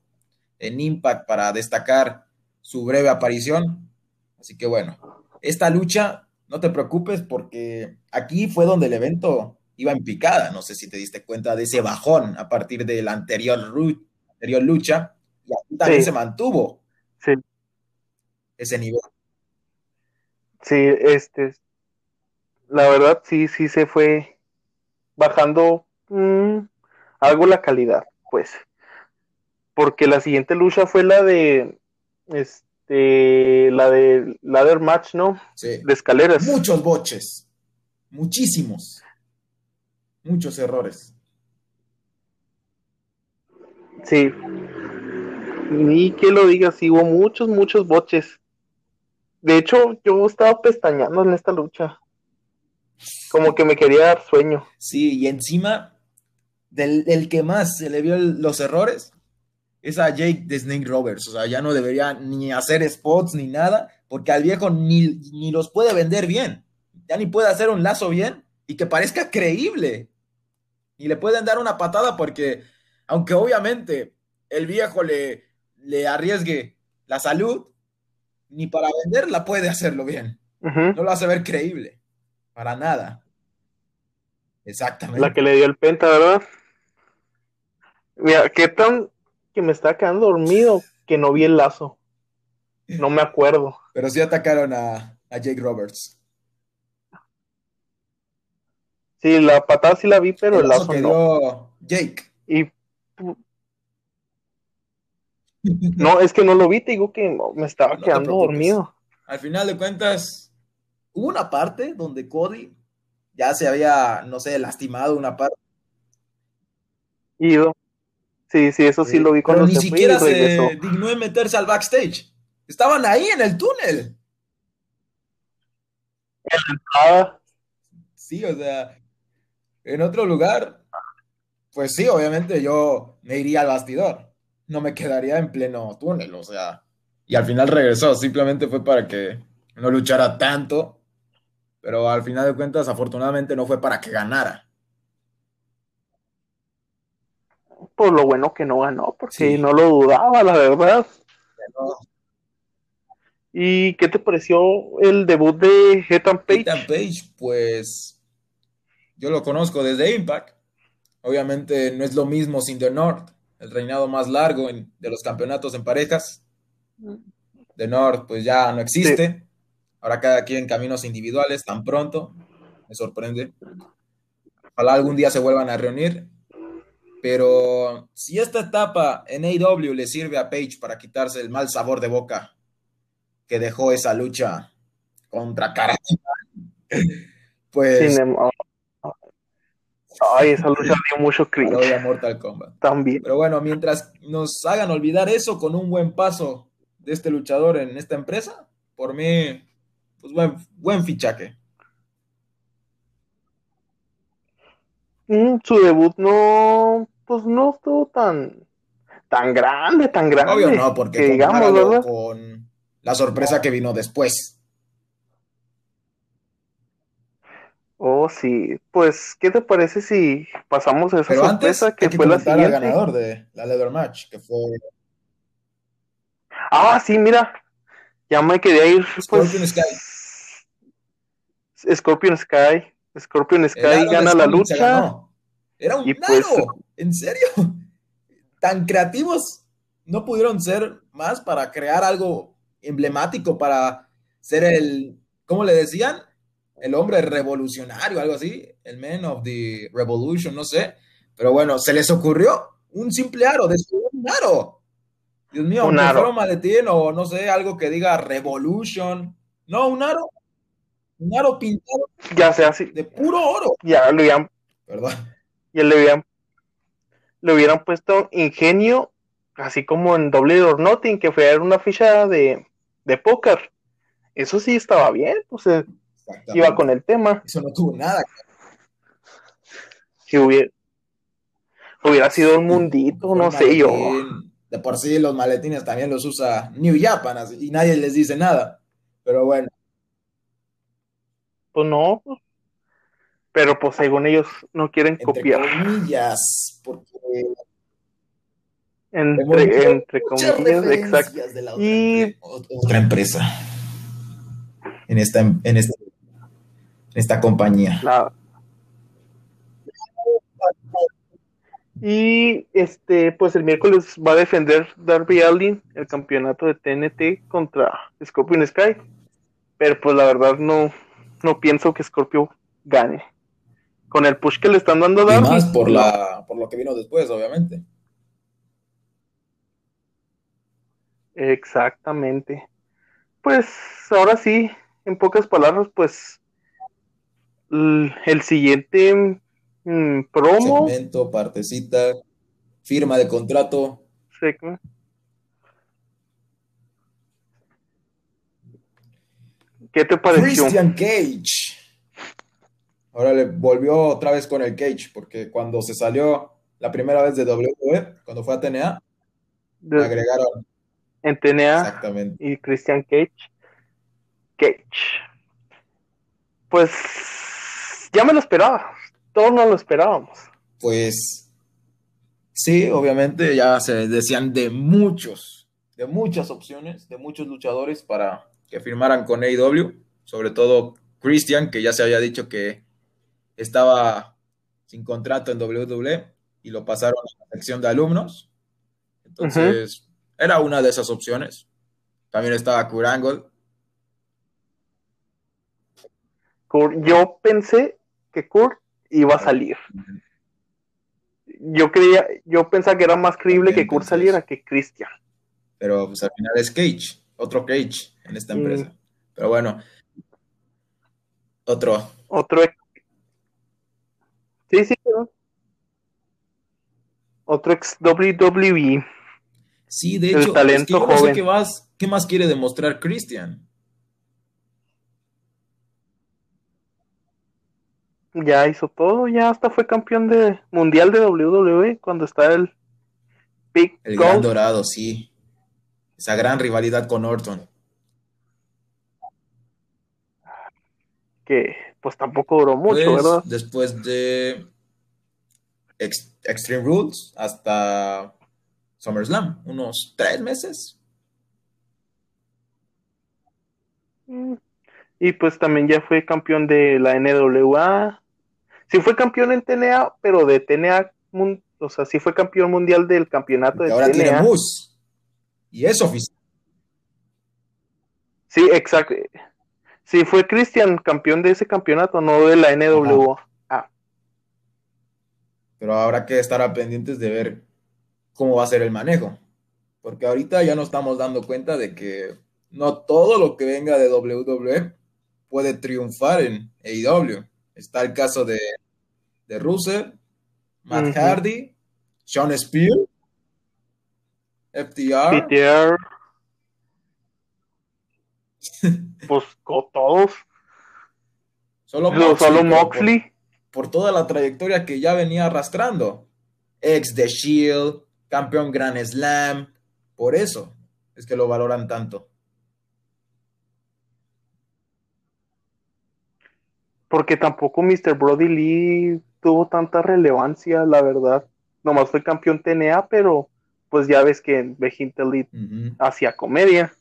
en Impact para destacar su breve aparición. Así que bueno, esta lucha, no te preocupes porque aquí fue donde el evento iba en picada. No sé si te diste cuenta de ese bajón a partir de la anterior, anterior lucha. Y aquí también se mantuvo sí. ese nivel. Sí, este. La verdad, sí, sí se fue bajando mm, algo la calidad, pues. Porque la siguiente lucha fue la de. Este. La de ladder match, ¿no? Sí. De escaleras. Muchos boches. Muchísimos muchos errores. Sí. Ni que lo digas, sí, hubo muchos, muchos boches. De hecho, yo estaba pestañando en esta lucha. Como que me quería dar sueño. Sí, y encima, del el que más se le vio los errores es a Jake de Snake Roberts. O sea, ya no debería ni hacer spots ni nada, porque al viejo ni, ni los puede vender bien. Ya ni puede hacer un lazo bien y que parezca creíble. Y le pueden dar una patada porque, aunque obviamente el viejo le, le arriesgue la salud, ni para venderla puede hacerlo bien. No lo hace ver creíble. Para nada. Exactamente. La que le dio el penta, ¿verdad? Mira, qué tan que me está quedando dormido que no vi el lazo. No me acuerdo. Pero sí atacaron a, a Jake Roberts. Sí, la patada sí la vi, pero el, lazo, que dio Jake. Y no, es que no lo vi, te digo que me estaba quedando dormido. Al final de cuentas, hubo una parte donde Cody ya se había, no sé, lastimado una parte. Ido. Sí, sí, eso sí, lo vi cuando Pero ni siquiera se dignó de meterse al backstage. Estaban ahí en el túnel. Sí, o sea, en otro lugar, pues sí, obviamente yo me iría al bastidor. No me quedaría en pleno túnel, o sea. Y al final regresó, simplemente fue para que no luchara tanto. Pero al final de cuentas, afortunadamente no fue para que ganara. Por lo bueno que no ganó, porque no lo dudaba, la verdad. ¿Y qué te pareció el debut de Ethan Page? Ethan Page, pues yo lo conozco desde Impact. Obviamente no es lo mismo sin The North, el reinado más largo de los campeonatos en parejas. The North pues ya no existe. Ahora cada quien caminos individuales tan pronto. Me sorprende. Ojalá algún día se vuelvan a reunir. Pero si esta etapa en AW le sirve a Page para quitarse el mal sabor de boca que dejó esa lucha contra Karate, pues Ay, esa lucha dio mucho [laughs] cringe. Mortal Kombat. También. Pero bueno, mientras nos hagan olvidar eso con un buen paso de este luchador en esta empresa, por mí, pues buen, buen fichaje. Mm, su debut no, pues no estuvo tan, tan grande, tan grande. Obvio no, porque digamos, con la sorpresa que vino después. Oh, sí. Pues, ¿qué te parece si pasamos a esa sorpresa que, fue la siguiente? ganador de la Leather Match, que fue... Ah, sí, mira. Ya me quería ir, pues... Scorpion Sky. Scorpion Sky. Scorpion Sky gana la lucha. Era un pues, ¿En serio? [laughs] Tan creativos no pudieron ser más para crear algo emblemático, para ser el... ¿Cómo le decían? el hombre revolucionario, algo así, el man of the revolution, no sé. Pero bueno, se les ocurrió un simple aro, de un aro. Dios mío, un aro. maletín o no sé, algo que diga revolution. No, un aro. Un aro pintado. Ya sea así. De puro oro. Ya lo habían. Perdón. Y le hubieran, le hubieran puesto ingenio, así como en Doble or Nothing, que fue una ficha de, de póker. Eso sí estaba bien, pues iba con el tema. Eso no tuvo nada. Si hubiera, hubiera sido un mundito, no sé yo. De por sí los maletines también los usa New Japan y nadie les dice nada. Pero bueno. Pues no. Pero pues según ellos no quieren entre copiar. Comillas, porque entre, entre comillas, exacto. y otra empresa en esta en este esta compañía. Y este, pues el miércoles va a defender Darby Allin el campeonato de TNT contra Scorpion Sky. Pero pues la verdad no, no pienso que Scorpio gane. Con el push que le están dando a Darby. Y más por, la, por lo que vino después, obviamente. Exactamente. Pues ahora sí, en pocas palabras, pues el siguiente mm, promo. Segmento, partecita. firma de contrato. Sí. ¿Qué te pareció? Christian Cage. Ahora le volvió otra vez con el Cage, porque cuando se salió la primera vez de WWE, cuando fue a TNA, le agregaron. En TNA. Exactamente. Y Christian Cage. Cage. Pues ya me lo esperaba. Todos no lo esperábamos. Pues sí, obviamente ya se decían de muchos, de muchas opciones, de muchos luchadores para que firmaran con AEW, sobre todo Christian, que ya se había dicho que estaba sin contrato en WWE y lo pasaron a la sección de alumnos. Entonces, era una de esas opciones. También estaba Kurt Angle. yo pensé que Kurt iba a salir. Yo creía, yo pensaba que era más creíble que Kurt saliera que Christian. Pero pues al final es Cage, otro Cage en esta empresa. Mm. Pero bueno, otro. Otro. Sí, sí, otro ex WWE. Sí, de hecho, talento joven. qué, más, qué más quiere demostrar Christian. Ya hizo todo, ya hasta fue campeón de mundial de WWE cuando está el Big El Gran Dorado, sí. Esa gran rivalidad con Orton. Que pues tampoco duró mucho, pues, ¿verdad? Después de Extreme Rules hasta SummerSlam, unos tres meses. Mm. Y pues también ya fue campeón de la NWA. Sí fue campeón en TNA, pero de TNA, o sea, sí fue campeón mundial del campeonato de ahora tiene Moose. Y es oficial. Sí, exacto. Sí, fue Christian campeón de ese campeonato, no de la NWA. Pero habrá que estar pendientes de ver cómo va a ser el manejo. Porque ahorita ya nos estamos dando cuenta de que no todo lo que venga de WWE puede triunfar en AEW. Está el caso de, de Russell, Matt Hardy, Sean Spear, FTR. FTR. [laughs] pues con todos. Solo Solo Moxley por toda la trayectoria que ya venía arrastrando. Ex de Shield, campeón Grand Slam, por eso es que lo valoran tanto. Porque tampoco Mr. Brody Lee tuvo tanta relevancia, la verdad. Nomás fue campeón TNA, pero pues ya ves que en Elite hacía comedia.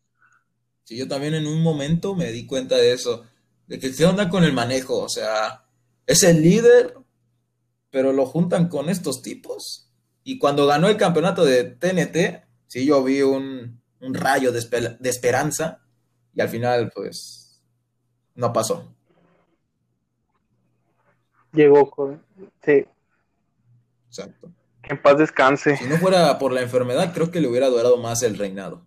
Sí, yo también en un momento me di cuenta de eso, de que se onda con el manejo, o sea, es el líder, pero lo juntan con estos tipos. Y cuando ganó el campeonato de TNT, sí, yo vi un, rayo de, esperanza y al final, pues, no pasó. Llegó con... Sí. Exacto. Que en paz descanse. Si no fuera por la enfermedad, creo que le hubiera durado más el reinado.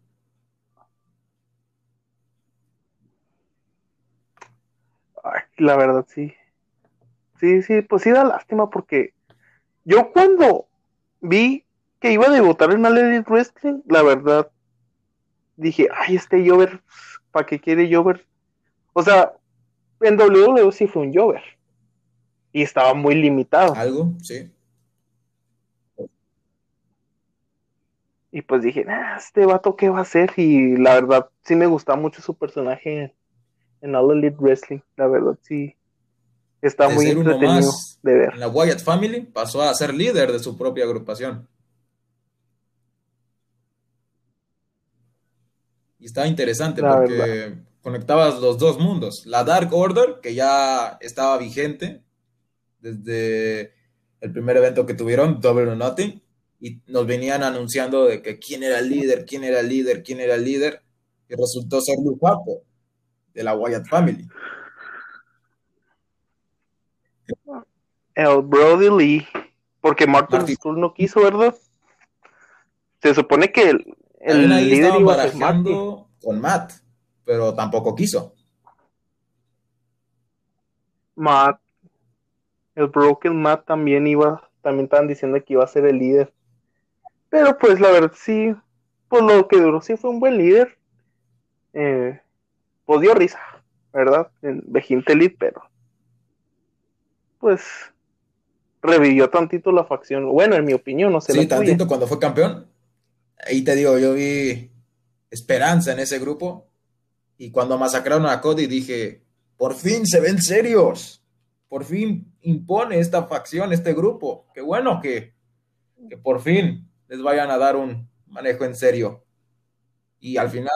La verdad, sí. Sí, sí, pues sí da lástima porque yo cuando vi que iba a debutar en All Wrestling, la verdad, dije, ay, este Jover, ¿para qué quiere Jover? O sea, en WWE sí fue un Jover. Y estaba muy limitado. Algo, sí. Y pues dije, ah, este vato, ¿qué va a hacer? Y la verdad, sí me gustaba mucho su personaje en All Elite Wrestling. La verdad, sí está muy entretenido de ver. En la Wyatt Family pasó a ser líder de su propia agrupación. Y estaba interesante porque conectabas los dos mundos. La Dark Order, que ya estaba vigente desde el primer evento que tuvieron, Double or Nothing, y nos venían anunciando de que quién era el líder, quién era el líder, quién era el líder, y resultó ser Luke de la Wyatt Family. El Brody Lee, porque Martin, Martin. no quiso, ¿verdad? Se supone que el, el líder iba a con Matt, pero tampoco quiso. Matt, el Broken Matt también iba, también estaban diciendo que iba a ser el líder. Pero pues la verdad sí, por lo que duró, sí fue un buen líder. Eh, pues dio risa, ¿verdad? En Vejinte Elite, pero pues revivió tantito la facción. Bueno, en mi opinión, no sé. Sí, tantito cuando fue campeón. Ahí te digo, yo vi esperanza en ese grupo. Y cuando masacraron a Cody dije, por fin se ven serios. Por fin impone esta facción, este grupo. Qué bueno que, que por fin les vayan a dar un manejo en serio. Y al final,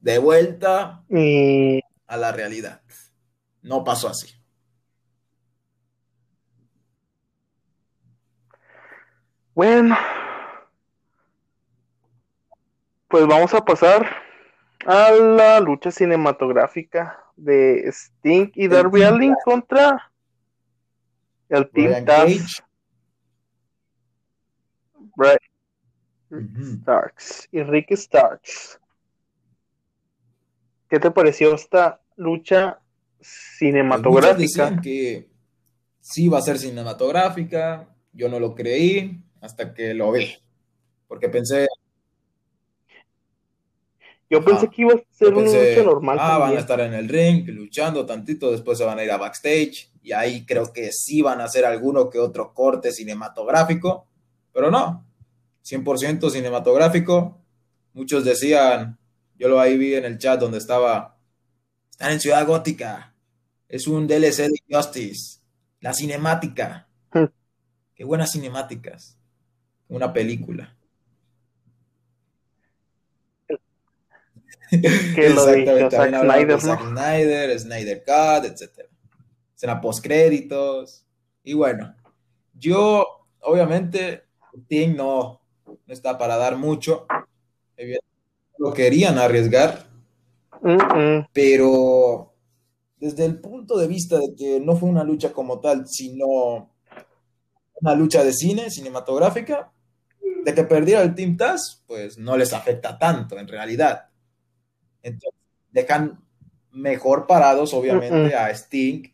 de vuelta a la realidad. No pasó así. Bueno, pues vamos a pasar a la lucha cinematográfica de Sting y Darby Allin contra el Team Taz. Starks y Rick Starks. ¿Qué te pareció esta lucha cinematográfica? Que sí va a ser cinematográfica, yo no lo creí, hasta que lo vi. Porque pensé. Yo pensé que iba a ser un lucha normal. Ah, van a estar en el ring luchando tantito, después se van a ir a backstage. Y ahí creo que sí van a hacer alguno que otro corte cinematográfico. Pero no, 100% cinematográfico. Muchos decían, yo lo ahí vi en el chat donde estaba, están en Ciudad Gótica. Es un DLC de Justice. La cinemática. [laughs] Qué buenas cinemáticas una película. [laughs] que lo de Zack Snyder, Zack Snyder, Snyder Cut, etc. Será postcréditos. Y bueno, yo, obviamente, Tim no, no está para dar mucho. Lo querían arriesgar, pero desde el punto de vista de que no fue una lucha como tal, sino una lucha de cine, cinematográfica, de que perdiera el Team Taz, pues no les afecta tanto en realidad. Entonces, dejan mejor parados, obviamente, a Sting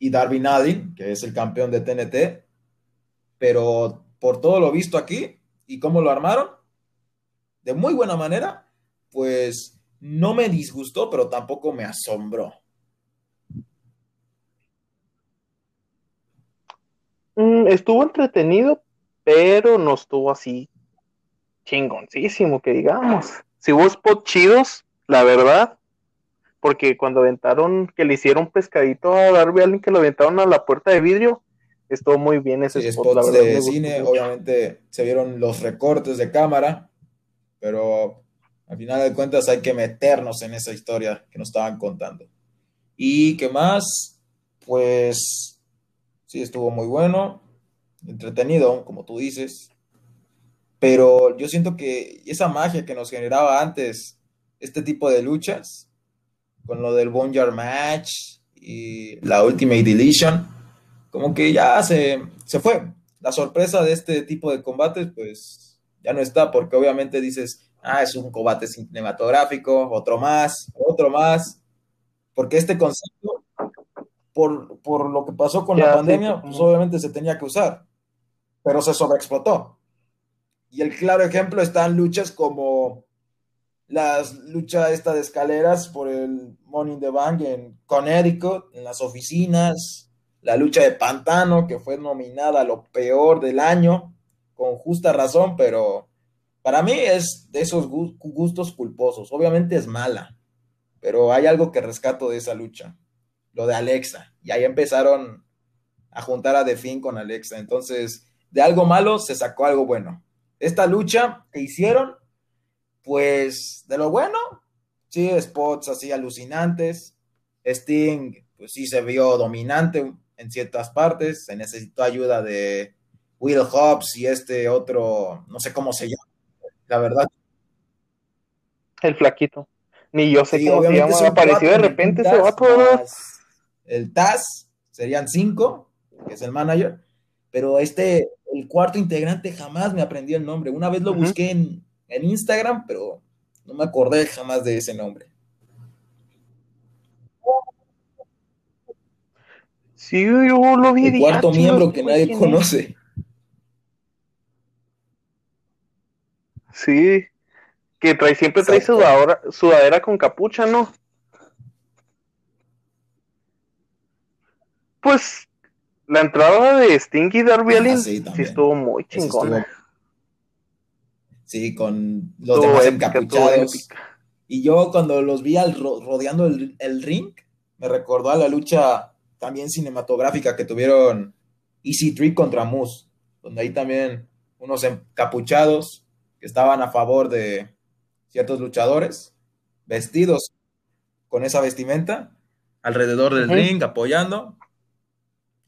y Darby Allin, que es el campeón de TNT, pero por todo lo visto aquí y cómo lo armaron, de muy buena manera, pues no me disgustó, pero tampoco me asombró. Mm, estuvo entretenido, pero no estuvo así chingoncísimo, que digamos. Si hubo spots chidos, la verdad, porque cuando aventaron, que le hicieron pescadito a Darby Allin, que lo aventaron a la puerta de vidrio, estuvo muy bien ese spot. Spots de cine, obviamente se vieron los recortes de cámara, pero al final de cuentas hay que meternos en esa historia que nos estaban contando. ¿Y qué más? Pues sí, estuvo muy bueno entretenido, como tú dices, pero yo siento que esa magia que nos generaba antes este tipo de luchas, con lo del Boneyard Match y la Ultimate Deletion, como que ya se, se fue. La sorpresa de este tipo de combates, pues ya no está, porque obviamente dices, ah, es un combate cinematográfico, otro más, otro más, porque este concepto, por, por lo que pasó con la pandemia, pues obviamente se tenía que usar pero se sobreexplotó. Y el claro ejemplo está en luchas como las lucha esta de escaleras por el Money in the Bank en Connecticut, en las oficinas, la lucha de Pantano, que fue nominada a lo peor del año, con justa razón, pero para mí es de esos gustos culposos. Obviamente es mala, pero hay algo que rescato de esa lucha, lo de Alexa. Y ahí empezaron a juntar a The con Alexa. Entonces, de algo malo se sacó algo bueno. Esta lucha que hicieron, pues de lo bueno, sí, spots así alucinantes. Sting, pues sí se vio dominante en ciertas partes. Se necesitó ayuda de Will Hobbs y este otro, no sé cómo se llama, la verdad. El flaquito. Ni yo sé cómo se llama. Apareció de repente se va todo. El Taz serían cinco, que es el manager. Pero este el cuarto integrante jamás me aprendí el nombre. Una vez lo busqué en, Instagram, pero no me acordé jamás de ese nombre. Sí, yo lo vi. El cuarto miembro que nadie conoce. Sí, que trae, siempre trae sudadera, sudadera con capucha, ¿no? Pues la entrada de Stinky Darby Allin sí, estuvo muy chingona. Sí, con los demás encapuchados. Y yo cuando los vi al rodeando el, el, ring, me recordó a la lucha también cinematográfica que tuvieron Easy Trick contra Moose, donde ahí también unos encapuchados que estaban a favor de ciertos luchadores, vestidos con esa vestimenta, alrededor del ring, apoyando.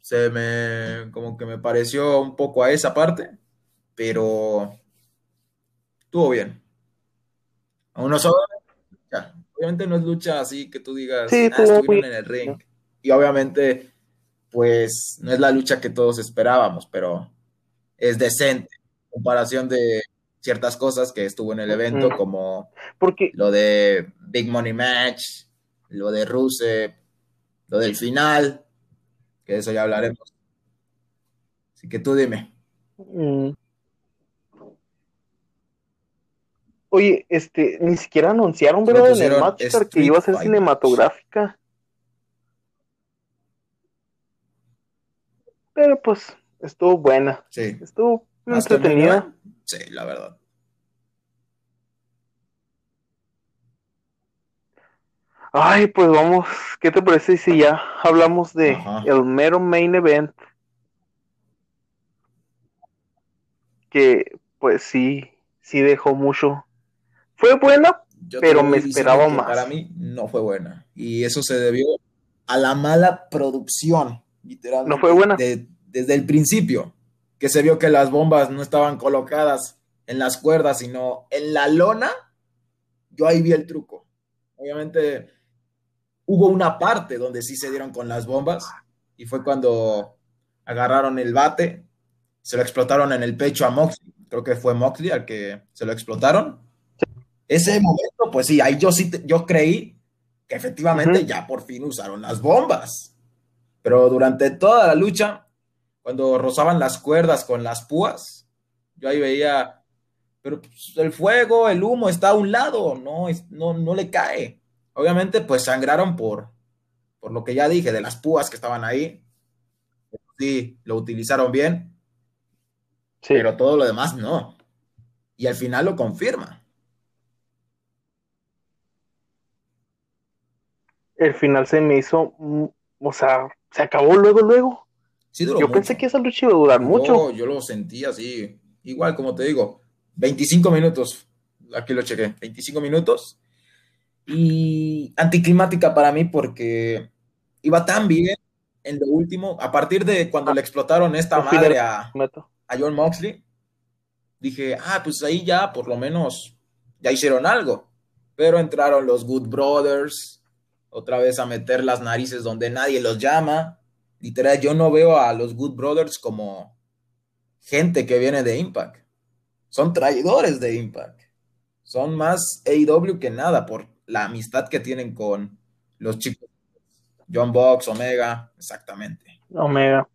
Se me, como que me pareció un poco a esa parte, pero estuvo bien. Aún no obviamente no es lucha así que tú digas, sí, ah, estuvieron en el ring. Y obviamente, pues no es la lucha que todos esperábamos, pero es decente en comparación de ciertas cosas que estuvo en el evento, como Porque... lo de Big Money Match, lo de Rusev, lo del final, que de eso ya hablaremos. Así que tú dime. Mm. Oye, este, ni siquiera anunciaron, ¿verdad? En el match que iba a ser cinematográfica. Pero pues, estuvo buena. Sí. Estuvo entretenida. Sí, la verdad. Ay, pues vamos, ¿qué te parece si ya hablamos de el mero main event? Que pues sí, sí dejó mucho fue buena, pero me esperaba más. Para mí no fue buena. Y eso se debió a la mala producción, literalmente. No fue buena. desde el principio, que se vio que las bombas no estaban colocadas en las cuerdas, sino en la lona. Yo ahí vi el truco. Obviamente hubo una parte donde sí se dieron con las bombas y fue cuando agarraron el bate, se lo explotaron en el pecho a Moxley. Creo que fue Moxley al que se lo explotaron ese momento, pues sí, ahí yo sí, yo creí que efectivamente ya por fin usaron las bombas. Pero durante toda la lucha, cuando rozaban las cuerdas con las púas, yo ahí veía, pero pues, el fuego, el humo está a un lado, no, no, no le cae. Obviamente, pues sangraron por, por lo que ya dije, de las púas que estaban ahí. Sí, lo utilizaron bien, pero todo lo demás no. Y al final lo confirma. el final se me hizo, mm, o sea, se acabó luego, luego. Yo pensé que esa lucha iba a durar mucho. Yo lo sentí así, igual como te digo, 25 minutos, aquí lo chequé, 25 minutos. Y anticlimática para mí porque iba tan bien en lo último, a partir de cuando le explotaron esta madre a, a John Moxley, dije, ah, pues ahí ya por lo menos ya hicieron algo. Pero entraron los Good Brothers, otra vez a meter las narices donde nadie los llama. Literal, yo no veo a los Good Brothers como gente que viene de Impact. Son traidores de Impact. Son más AEW que nada por la amistad que tienen con los chicos. John Box, Omega, exactamente. Omega.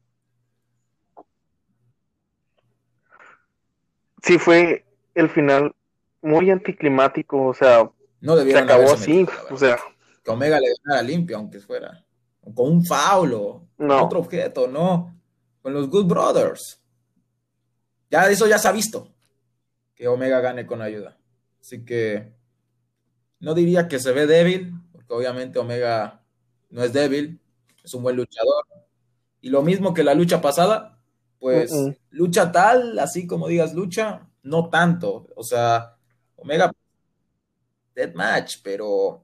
Sí, fue el final muy anticlimático, o sea, no se acabó así, o sea, que Omega le ganara limpio, aunque fuera. Con un faulo, no. otro objeto, no. Con los Good Brothers. Ya eso ya se ha visto. Que Omega gane con ayuda. Así que no diría que se ve débil, porque obviamente Omega no es débil, es un buen luchador. Y lo mismo que la lucha pasada, pues lucha tal, así como digas lucha, no tanto. O sea, Omega dead match, pero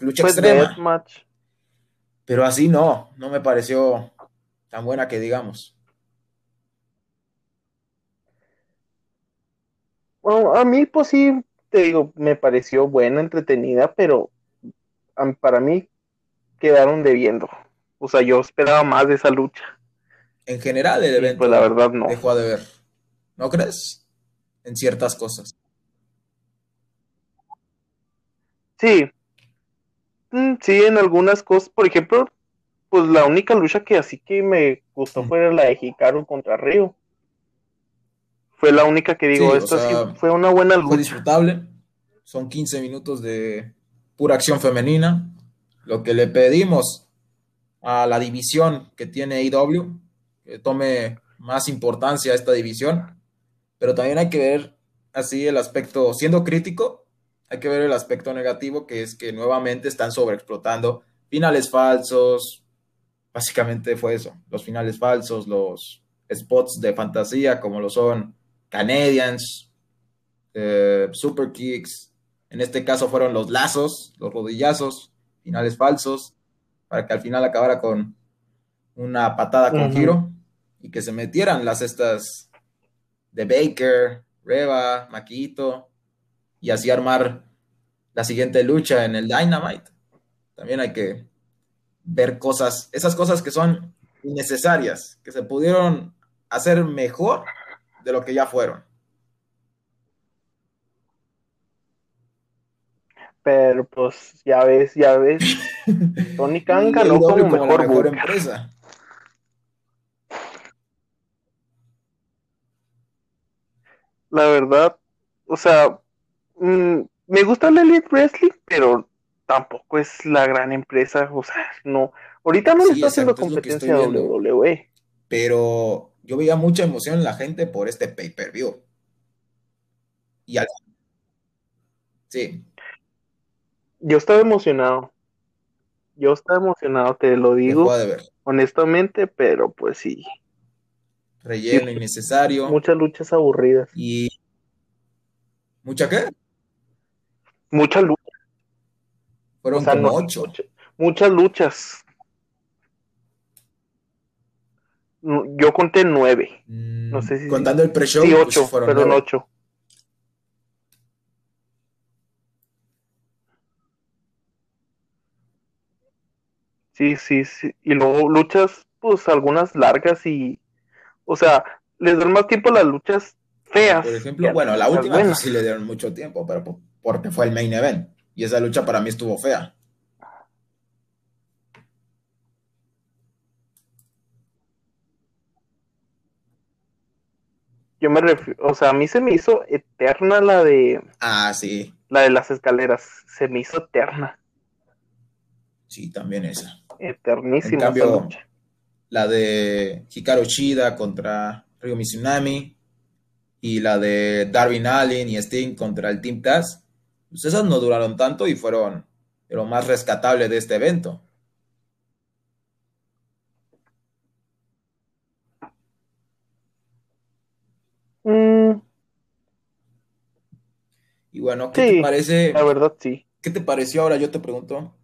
lucha extrema. Pero así no, no me pareció tan buena que digamos. Bueno, a mí, pues sí, te digo, me pareció buena, entretenida, pero para mí quedaron debiendo. O sea, yo esperaba más de esa lucha. En general, el evento pues la verdad no. dejó de ver. ¿No crees? En ciertas cosas. Sí, sí, en algunas cosas, por ejemplo, pues la única lucha que así que me gustó fue la de Hikaru contra Ryu. fue la única que digo, esto sí fue una buena lucha. Fue disfrutable, son 15 minutos de pura acción femenina. Lo que le pedimos a la división que tiene IW, que tome más importancia a esta división, pero también hay que ver así el aspecto, siendo crítico, hay que ver el aspecto negativo, que es que nuevamente están sobreexplotando finales falsos, básicamente fue eso, los finales falsos, los spots de fantasía como lo son Canadians, eh, Super Kicks, en este caso fueron los lazos, los rodillazos, finales falsos, para que al final acabara con una patada con giro y que se metieran las estas de Baker, Reba, Maquito y así armar la siguiente lucha en el Dynamite. También hay que ver cosas, esas cosas que son innecesarias, que se pudieron hacer mejor de lo que ya fueron. Pero pues ya ves, ya ves. [laughs] Tony Khan ganó como, mejor, empresa. La verdad, o sea, mm, me gusta la Elite Wrestling, pero tampoco es la gran empresa, o sea, no. Ahorita no le está haciendo competencia a WWE. Pero yo veía mucha emoción en la gente por este pay-per-view. Y al... Sí, yo estaba emocionado. Yo estaba emocionado, te lo digo. Honestamente, pero pues sí. Relleno innecesario. Muchas luchas aburridas. Y. ¿Mucha qué? Muchas luchas. Fueron como ocho. Muchas luchas. Yo conté nueve. no mm, sé si. Contando el pre-show. Sí, ocho, fueron pero ocho. Sí, sí, sí. Y luego luchas, pues algunas largas y, o sea, les dan más tiempo a las luchas feas. Por ejemplo, bueno, la última sí le dieron mucho tiempo, pero porque fue el main event. Y esa lucha para mí estuvo fea. Yo me refiero, o sea, a mí se me hizo eterna la de. Ah, sí. La de las escaleras. Se me hizo eterna. Sí, también esa. Eternísima. En cambio, la de Hikaru Shida contra Ryo Mizunami y la de Darwin Allen y Sting contra el Team Taz, pues esas no duraron tanto y fueron lo más rescatable de este evento. Mm. Y bueno, ¿qué te parece? La verdad, sí. ¿Qué te pareció ahora? Yo te pregunto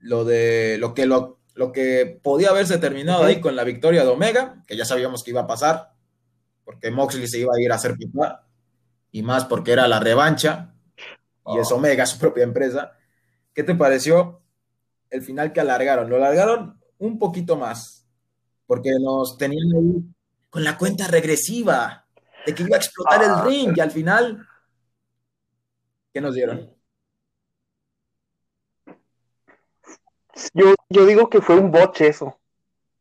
lo de lo que lo, lo que podía haberse terminado ahí con la victoria de Omega, que ya sabíamos que iba a pasar, porque Moxley se iba a ir a hacer pipa, y más porque era la revancha, y es. Omega, [laughs] su propia empresa. ¿Qué te pareció el final que alargaron? Lo alargaron un poquito más, porque nos tenían ahí con la cuenta regresiva de que iba a explotar el ah. ring, y al final, ¿qué nos dieron? Yo, yo digo que fue un bot eso.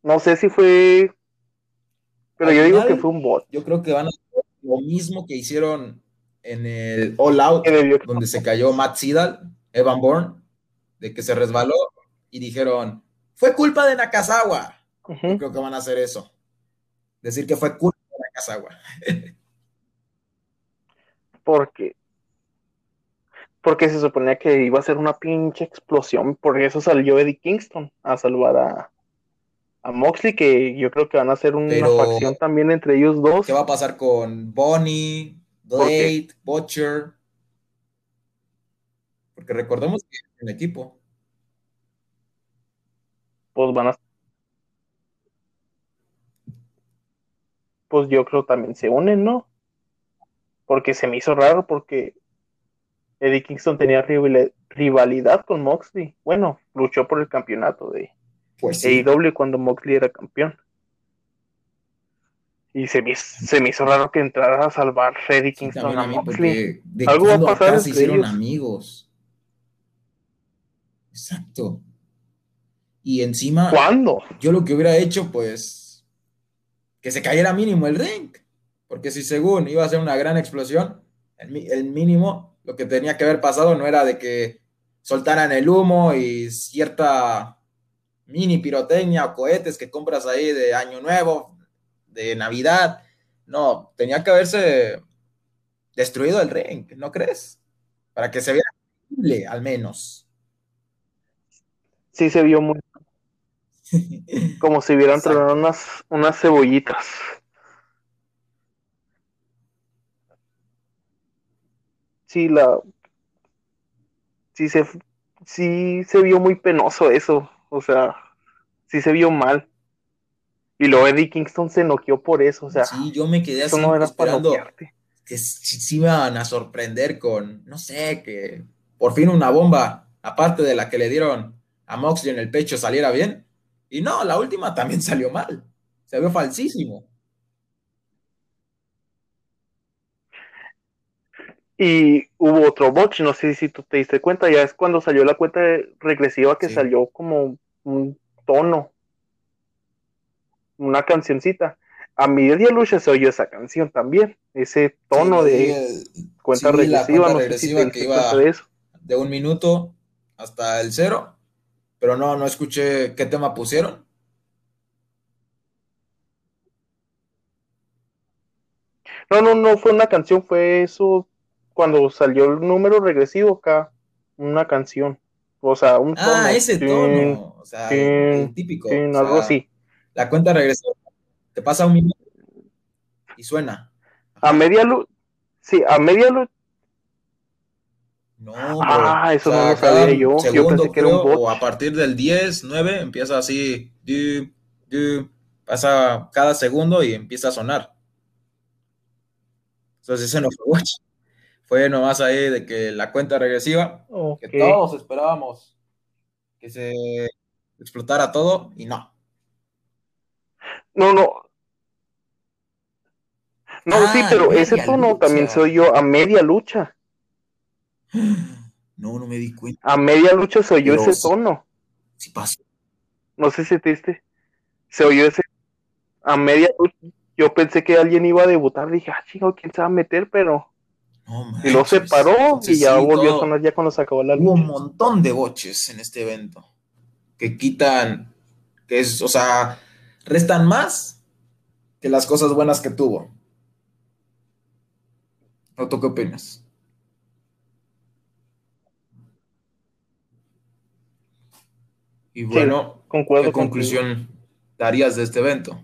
No sé si fue. Pero yo digo que fue un bot. Yo creo que van a hacer lo mismo que hicieron en el All Out, donde se cayó Matt Sidal, Evan Bourne, de que se resbaló y dijeron: fue culpa de Nakazawa. creo que van a hacer eso. Decir que fue culpa de Nakazawa. [laughs] Porque porque se suponía que iba a ser una pinche explosión, por eso salió Eddie Kingston a salvar a, a Moxley, que yo creo que van a hacer una facción también entre ellos dos. ¿Qué va a pasar con Bonnie, Blade, Butcher? Porque recordemos que en el equipo. Pues van a. Pues yo creo también se unen, ¿no? Porque se me hizo raro, porque Eddie Kingston tenía rivalidad con Moxley. Bueno, luchó por el campeonato de pues AEW cuando Moxley era campeón. Y se me, se me hizo raro que entrara a salvar Eddie Kingston a, Moxley. Algo va a pasar. Se hicieron amigos. Exacto. Y encima. ¿Cuándo? Yo lo que hubiera hecho, pues. Que se cayera mínimo el ring. Porque si según iba a ser una gran explosión, el, mínimo, lo que tenía que haber pasado no era de que soltaran el humo y cierta mini pirotecnia o cohetes que compras ahí de Año Nuevo, de Navidad. No, tenía que haberse destruido el ring, ¿no crees? Para que se viera al menos. Sí, se vio muy. [laughs] Como si hubieran traído unas, unas cebollitas. sí, la, sí se, sí se vio muy penoso eso, o sea, sí se vio mal. Y luego Eddie Kingston se noqueó por eso, o sea. Sí, yo me quedé así esperando que sí, iban a sorprender con, no sé, que por fin una bomba, aparte de la que le dieron a Moxley en el pecho, saliera bien. Y no, la última también [laughs] salió mal. Se vio falsísimo. Y hubo otro botch, no sé si tú te diste cuenta, ya es cuando salió la cuenta regresiva que salió como un tono, una cancioncita. A media lucha se oyó esa canción también, ese tono de cuenta regresiva, no sé si que iba de, eso. de un minuto hasta el cero, pero no, no escuché qué tema pusieron. No, no, no fue una canción, fue eso cuando salió el número regresivo acá, una canción. O sea, un tono. Ah, ese tono. o sea, el, típico. algo así. La cuenta regresiva. Te pasa un minuto y suena. A media luz. Sí, a media luz. No, ah, eso no lo sabía yo. yo pensé que era un bot. O a partir del 10, 9, empieza así. pasa cada segundo y empieza a sonar. Entonces ese no fue watch fue nomás ahí de que la cuenta regresiva, que todos esperábamos que se explotara todo y no. No, no. No, sí, ah, pero ese tono también soy yo a media lucha. [gasps] No, no me di cuenta. A media lucha se oyó ese tono. Sí pasa. No sé si te diste. Se oyó ese. A media lucha. Yo pensé que alguien iba a debutar. Dije, ah, chico, ¿quién se va a meter? Pero y lo separó y ya volvió a sonar ya cuando se acabó la lucha. Hubo un montón de boches en este evento que quitan, que es, o sea, restan más que las cosas buenas que tuvo. ¿O tú qué opinas? Y bueno, ¿qué conclusión darías de este evento?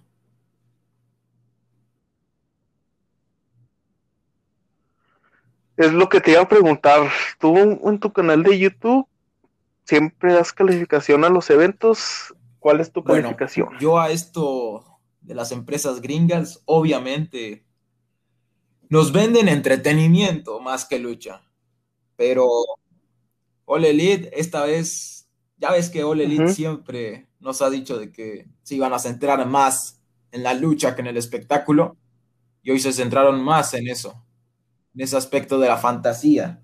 Es lo que te iba a preguntar. Tú en tu canal de YouTube siempre das calificación a los eventos. ¿Cuál es tu calificación? yo a esto de las empresas gringas, obviamente, nos venden entretenimiento más que lucha. Pero All Elite, esta vez, ya ves que All Elite siempre nos ha dicho de que se iban a centrar más en la lucha que en el espectáculo. Y hoy se centraron más en eso en ese aspecto de la fantasía.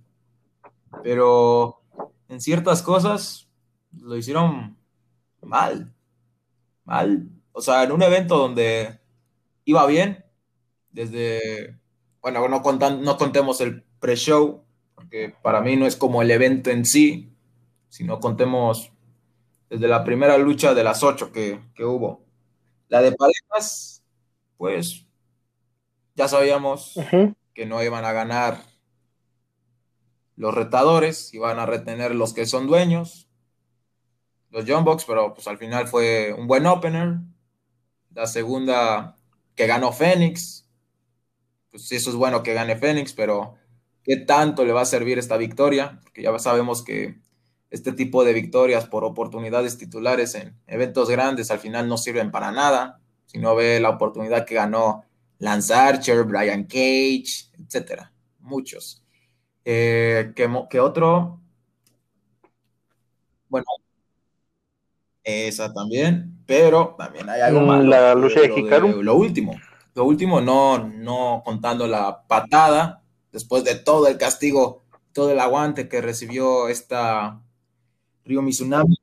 Pero en ciertas cosas lo hicieron mal. Mal. O sea, en un evento donde iba bien, desde, bueno, no, no contemos el pre-show, porque para mí no es como el evento en sí, sino contemos desde la primera lucha de las ocho que, hubo. La de parejas, pues ya sabíamos que no iban a ganar los retadores, iban a retener los que son dueños, los John pero pues al final fue un buen opener. La segunda que ganó Fénix, pues sí, eso es bueno que gane Fénix, pero ¿qué tanto le va a servir esta victoria? Porque ya sabemos que este tipo de victorias por oportunidades titulares en eventos grandes al final no sirven para nada. Si no ve la oportunidad que ganó Lance Archer, Brian Cage, etcétera, muchos. Eh, ¿qué, otro? Bueno, esa también, pero también hay algo más. Mm, la lucha de Hikaru. Lo último, lo último, no, no contando la patada, después de todo el castigo, todo el aguante que recibió esta Río Mizunami,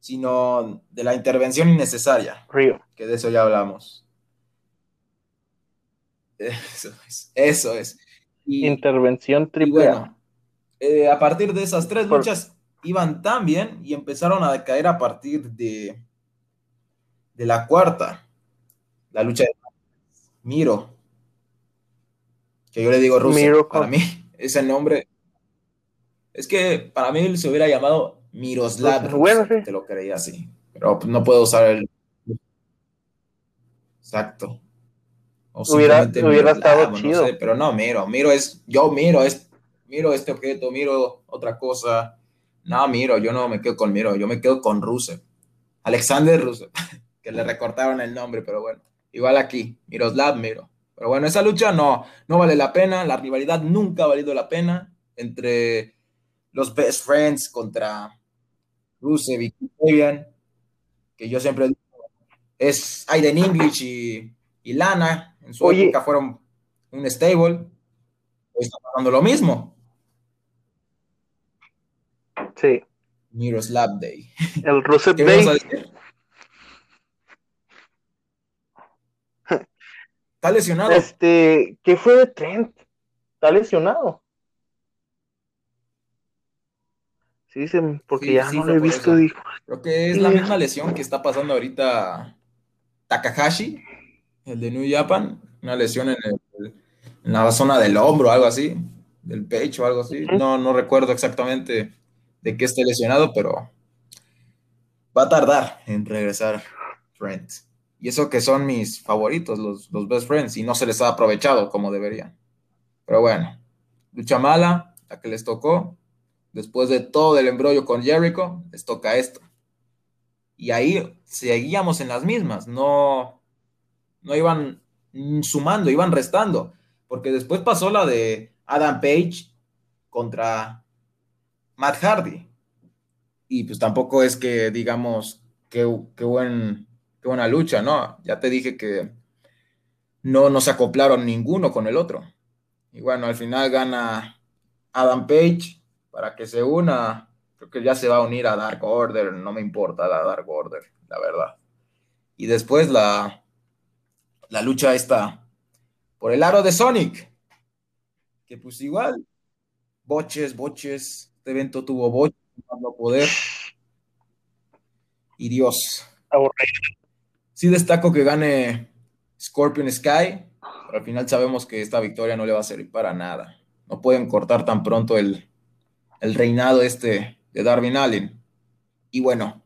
sino de la intervención innecesaria. Río. Que de eso ya hablamos. Eso es. Eso es. Intervención triple. bueno, eh, a partir de esas tres luchas iban tan bien y empezaron a decaer a partir de, de la cuarta. La lucha de Miro. Que yo le digo Russo. para mí, [laughs] ese nombre. Es que para mí se hubiera llamado Miroslav. Bueno, Te lo creía así. Pero pues, no puedo usar el. Exacto. hubiera, estado chido. pero no, miro, miro es, yo miro, es, miro este objeto, miro otra cosa. No, miro, yo no me quedo con miro, yo me quedo con Rusev. Alexander Rusev, [laughs] que le recortaron el nombre, pero bueno, igual aquí, Miroslav Miro. Pero bueno, esa lucha no, no vale la pena, la rivalidad nunca ha valido la pena entre los best friends contra Rusev y Kevin, que yo siempre digo, es Aiden English y, y Lana, en su época fueron un stable, hoy está pasando lo mismo. Sí. Miroslav Day. El Rusev Day. Está lesionado. Este, ¿qué fue de Trent? Está lesionado. Sí, dicen, porque ya no lo he visto. Dijo. Creo que es la misma lesión que está pasando ahorita Takahashi, el de New Japan. Una lesión en, en la zona del hombro, algo así, del pecho, algo así. No, no recuerdo exactamente de que esté lesionado, pero va a tardar en regresar Trent. Y eso que son mis favoritos, los, los best friends, y no se les ha aprovechado como deberían. Pero bueno, lucha mala, la que les tocó. Después de todo el embrollo con Jericho, les toca esto. Y ahí seguíamos en las mismas, no, no iban sumando, iban restando. Porque después pasó la de Adam Page contra Matt Hardy. Y pues tampoco es que digamos qué, buen, qué buena lucha, ¿no? Ya te dije que no nos acoplaron ninguno con el otro. Y bueno, al final gana Adam Page para que se una. Creo que ya se va a unir a Dark Order, no me importa la Dark Order, la verdad. Y después la, la lucha está por el aro de Sonic, que pues igual, boches, boches, este evento tuvo voz, no poder. Y Dios. Sí destaco que gane Scorpion Sky, pero al final sabemos que esta victoria no le va a servir para nada. No pueden cortar tan pronto el, el reinado este de Darwin Allen. Y bueno,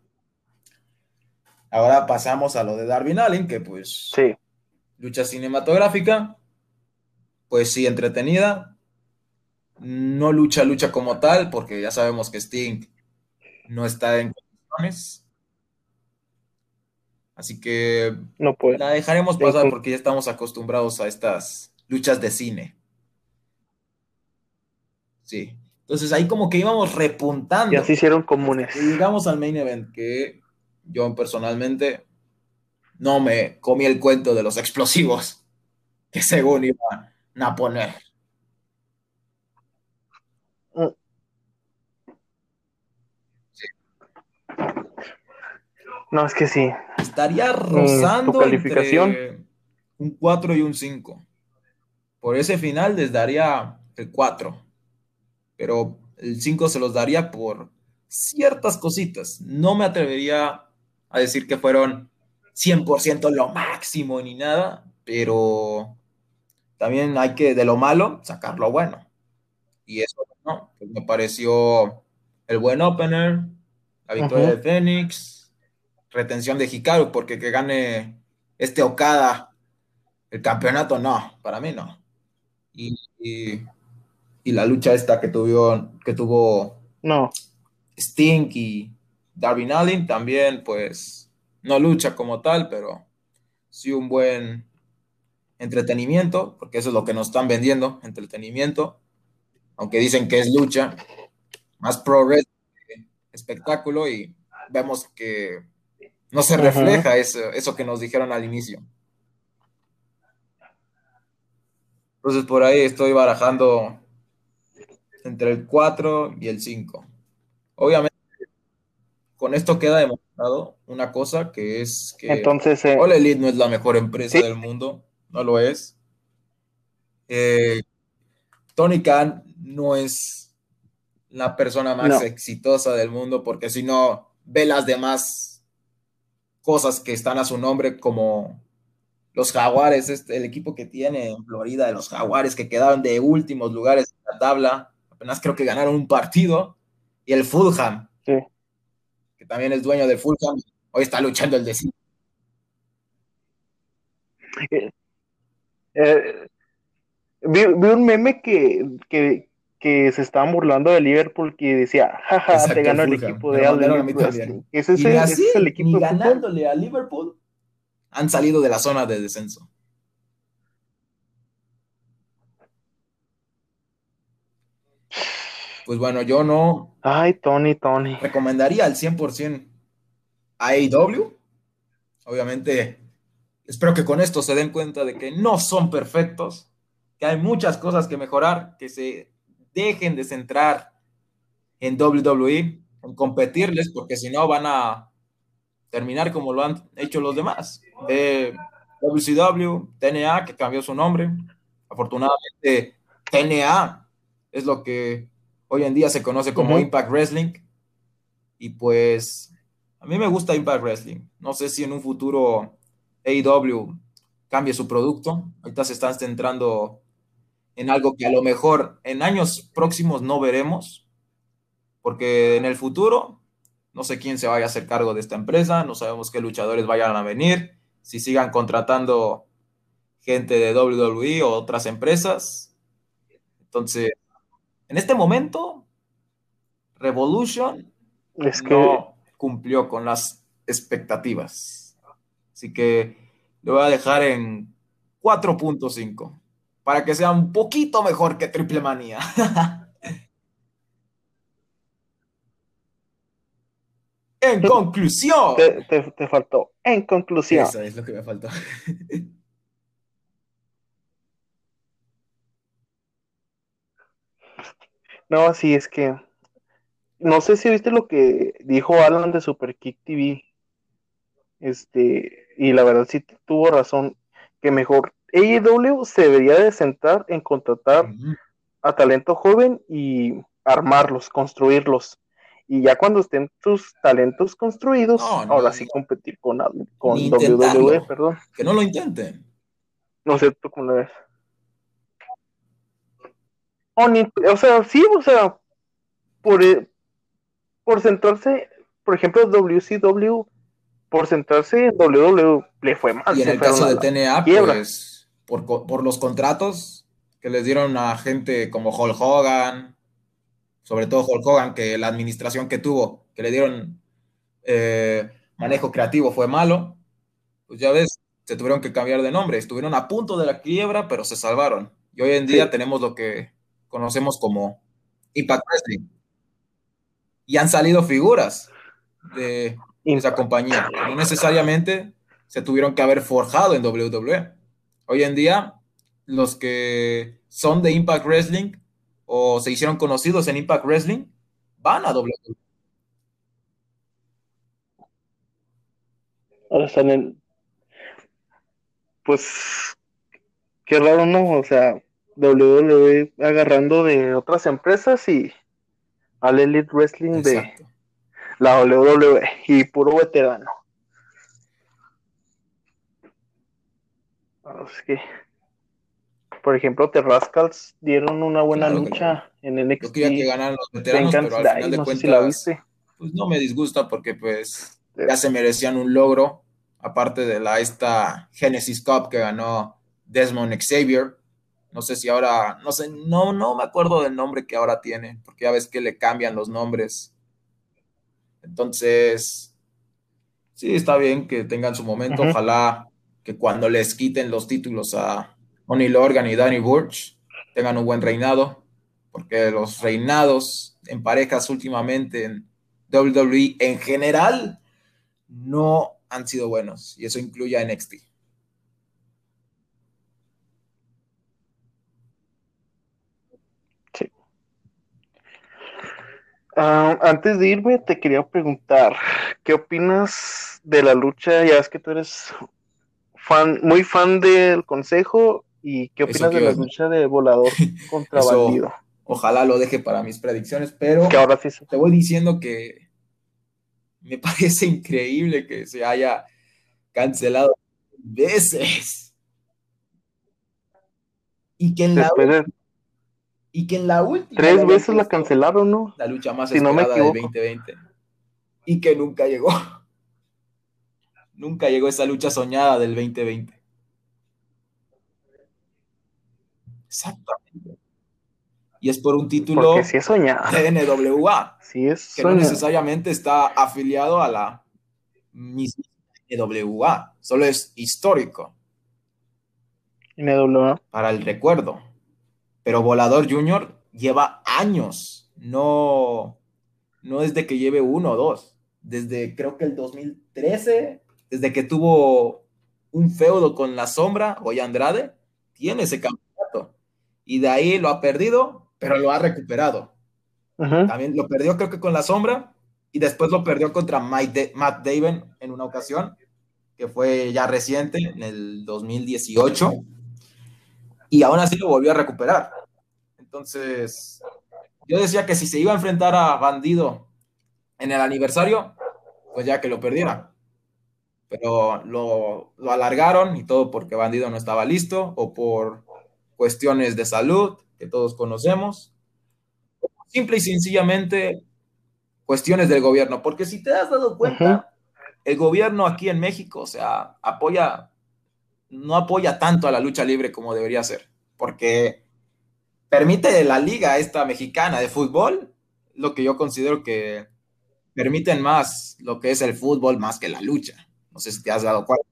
ahora pasamos a lo de Darwin Allen, que pues sí. lucha cinematográfica, pues sí, entretenida, no lucha, lucha como tal, porque ya sabemos que Sting no está en condiciones. Así que no puede. la dejaremos pasar porque ya estamos acostumbrados a estas luchas de cine. Sí. Entonces ahí como que íbamos repuntando. Ya se hicieron comunes. Y llegamos al main event que yo personalmente no me comí el cuento de los explosivos que según iban a poner. No, es que sí. Estaría rozando calificación? un 4 y un 5. Por ese final les daría el 4. Pero el 5 se los daría por ciertas cositas. No me atrevería a decir que fueron 100% lo máximo ni nada, pero también hay que de lo malo sacar lo bueno. Y eso no, pues me pareció el buen opener, la victoria de Phoenix, retención de Hikaru, porque que gane este Okada el campeonato, no, para mí no. Y, la lucha esta que, tuvo, que tuvo no. Sting y Darwin Allin también, pues no lucha como tal, pero sí un buen entretenimiento, porque eso es lo que nos están vendiendo, entretenimiento, aunque dicen que es lucha, más pro espectáculo y vemos que no se refleja eso, eso que nos dijeron al inicio. Entonces por ahí estoy barajando entre el 4 y el 5. Obviamente, con esto queda demostrado una cosa que es que Entonces, eh, All Elite no es la mejor empresa del mundo, no lo es. Eh, Tony Khan no es la persona más exitosa del mundo porque si no ve las demás cosas que están a su nombre como los Jaguares, este, el equipo que tiene en Florida de los Jaguares que quedaron de últimos lugares en la tabla, apenas creo que ganaron un partido, y el Fulham, que también es dueño del Fulham, hoy está luchando el descenso. Eh, eh, vi, un meme que, que, que, se estaban burlando de Liverpool que decía, jaja, te ganó el equipo de Al ¿Es ese, es el equipo ganándole a Liverpool han salido de la zona de descenso. Pues bueno, yo no. Ay, Tony, Tony. Recomendaría al 100% a AEW. Obviamente, espero que con esto se den cuenta de que no son perfectos, que hay muchas cosas que mejorar, que se dejen de centrar en WWE, en competirles, porque si no van a terminar como lo han hecho los demás. WCW, TNA, que cambió su nombre. Afortunadamente, TNA es lo que hoy en día se conoce como Impact Wrestling. Y pues a mí me gusta Impact Wrestling. No sé si en un futuro AEW cambie su producto. Ahorita se están centrando en algo que a lo mejor en años próximos no veremos, porque en el futuro no sé quién se vaya a hacer cargo de esta empresa, no sabemos qué luchadores vayan a venir, si sigan contratando gente de WWE o otras empresas. Entonces, en este momento, Revolution es que... no cumplió con las expectativas. Así que lo voy a dejar en 4.5 para que sea un poquito mejor que Triple Manía. [laughs] En conclusión. Te, faltó. En conclusión. Eso es lo que me faltó. [laughs] no, así es que. No sé si viste lo que dijo Alan de Super Kick TV. Este, y la verdad sí tuvo razón. Que mejor AEW se debería de sentar en contratar a talento joven y armarlos, construirlos y ya cuando estén tus talentos construidos, ahora sí competir con, con WWE, perdón. Que no lo intenten. No sé tú cómo lo ves. O, sea, sí, o sea, por, eh, por centrarse, por ejemplo, WCW, por centrarse en WWE le fue mal. Y en el caso de TNA, pues, por, por los contratos que les dieron a gente como Hulk Hogan, sobre todo Hulk Hogan, que la administración que tuvo, que le dieron eh, manejo creativo fue malo, pues ya ves, se tuvieron que cambiar de nombre, estuvieron a punto de la quiebra, pero se salvaron. Y hoy en día tenemos lo que conocemos como Impact Wrestling. Y han salido figuras de esa compañía, que no necesariamente se tuvieron que haber forjado en WWE. Hoy en día, los que son de Impact Wrestling o se hicieron conocidos en Impact Wrestling, van a WWE. Ahora están en. Pues. Qué raro, ¿no? O sea, WWE agarrando de otras empresas y al Elite Wrestling de la WWE y puro veterano. Es que por ejemplo, Terrascals dieron una buena lucha en el NXT. Yo que ganar los veteranos, pero al final de cuentas, pues no me disgusta porque pues ya se merecían un logro, aparte de la esta Genesis Cup que ganó Desmond Xavier. No sé si ahora, no sé, no, no me acuerdo del nombre que ahora tiene, porque ya ves que le cambian los nombres. Entonces, sí, está bien que tengan su momento. Ojalá que cuando les quiten los títulos a, O'Neill Organ y Danny Burch tengan un buen reinado, porque los reinados en parejas últimamente en WWE en general no han sido buenos, y eso incluye a NXT. Ah, antes de irme, te quería preguntar, ¿qué opinas de la lucha? Ya es que tú eres fan, muy fan del consejo ¿Y qué opinas de la lucha de volador [laughs] contra bandido? Ojalá lo deje para mis predicciones, pero que ahora sí te voy diciendo que me [laughs] parece increíble que se haya cancelado veces. Y que en la y que en la última tres veces la cancelaron, ¿no? La lucha más esperada del 2020. Y que nunca llegó. Nunca llegó esa lucha soñada del 2020. Exactamente. Y es por un título Porque es de NWA. [laughs] Sí es que no necesariamente está afiliado a la misma NWA. Solo es histórico. NWA. Para el recuerdo. Pero Volador Junior lleva años. No, no es de que lleve uno o dos. Desde creo que el 2013, desde que tuvo un feudo con la sombra, Hoy Andrade, tiene ese campeonato. Y de ahí lo ha perdido, pero lo ha recuperado. También lo perdió creo que con la sombra y después lo perdió contra Matt Daven en una ocasión, que fue ya reciente, en el 2018 y aún así lo volvió a recuperar. Entonces, yo decía que si se iba a enfrentar a Bandido en el aniversario, pues ya que lo perdiera. Pero lo, lo alargaron y todo porque Bandido no estaba listo o por cuestiones de salud que todos conocemos. Simple y sencillamente cuestiones del gobierno, porque si te has dado cuenta, el gobierno aquí en México, o sea, apoya no apoya tanto a la lucha libre como debería ser, porque permite la liga esta mexicana de fútbol, lo que yo considero que permiten más lo que es el fútbol más que la lucha. No sé si te has dado cuenta.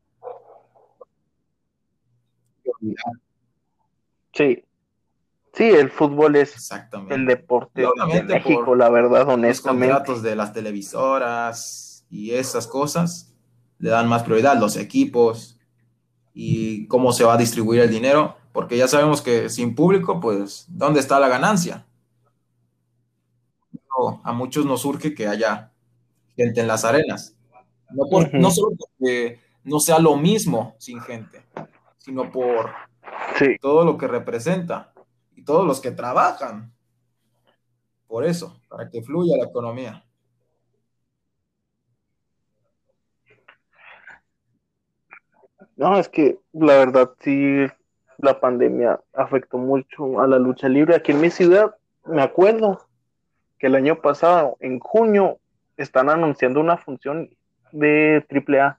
Sí. Sí, el fútbol es el deporte de México, la verdad, honestamente. Los contratos de las televisoras y esas cosas le dan más prioridad. Los equipos, y cómo se va a distribuir el dinero, porque ya sabemos que sin público, pues, ¿dónde está la ganancia? a muchos nos surge que haya gente en las arenas. No, no solo porque no sea lo mismo sin gente, sino por todo lo que representa y todos los que trabajan. Por eso, para que fluya la economía. No, es que la verdad sí, la pandemia afectó mucho a la lucha libre. Aquí en mi ciudad, me acuerdo que el año pasado, en junio, están anunciando una función de AAA.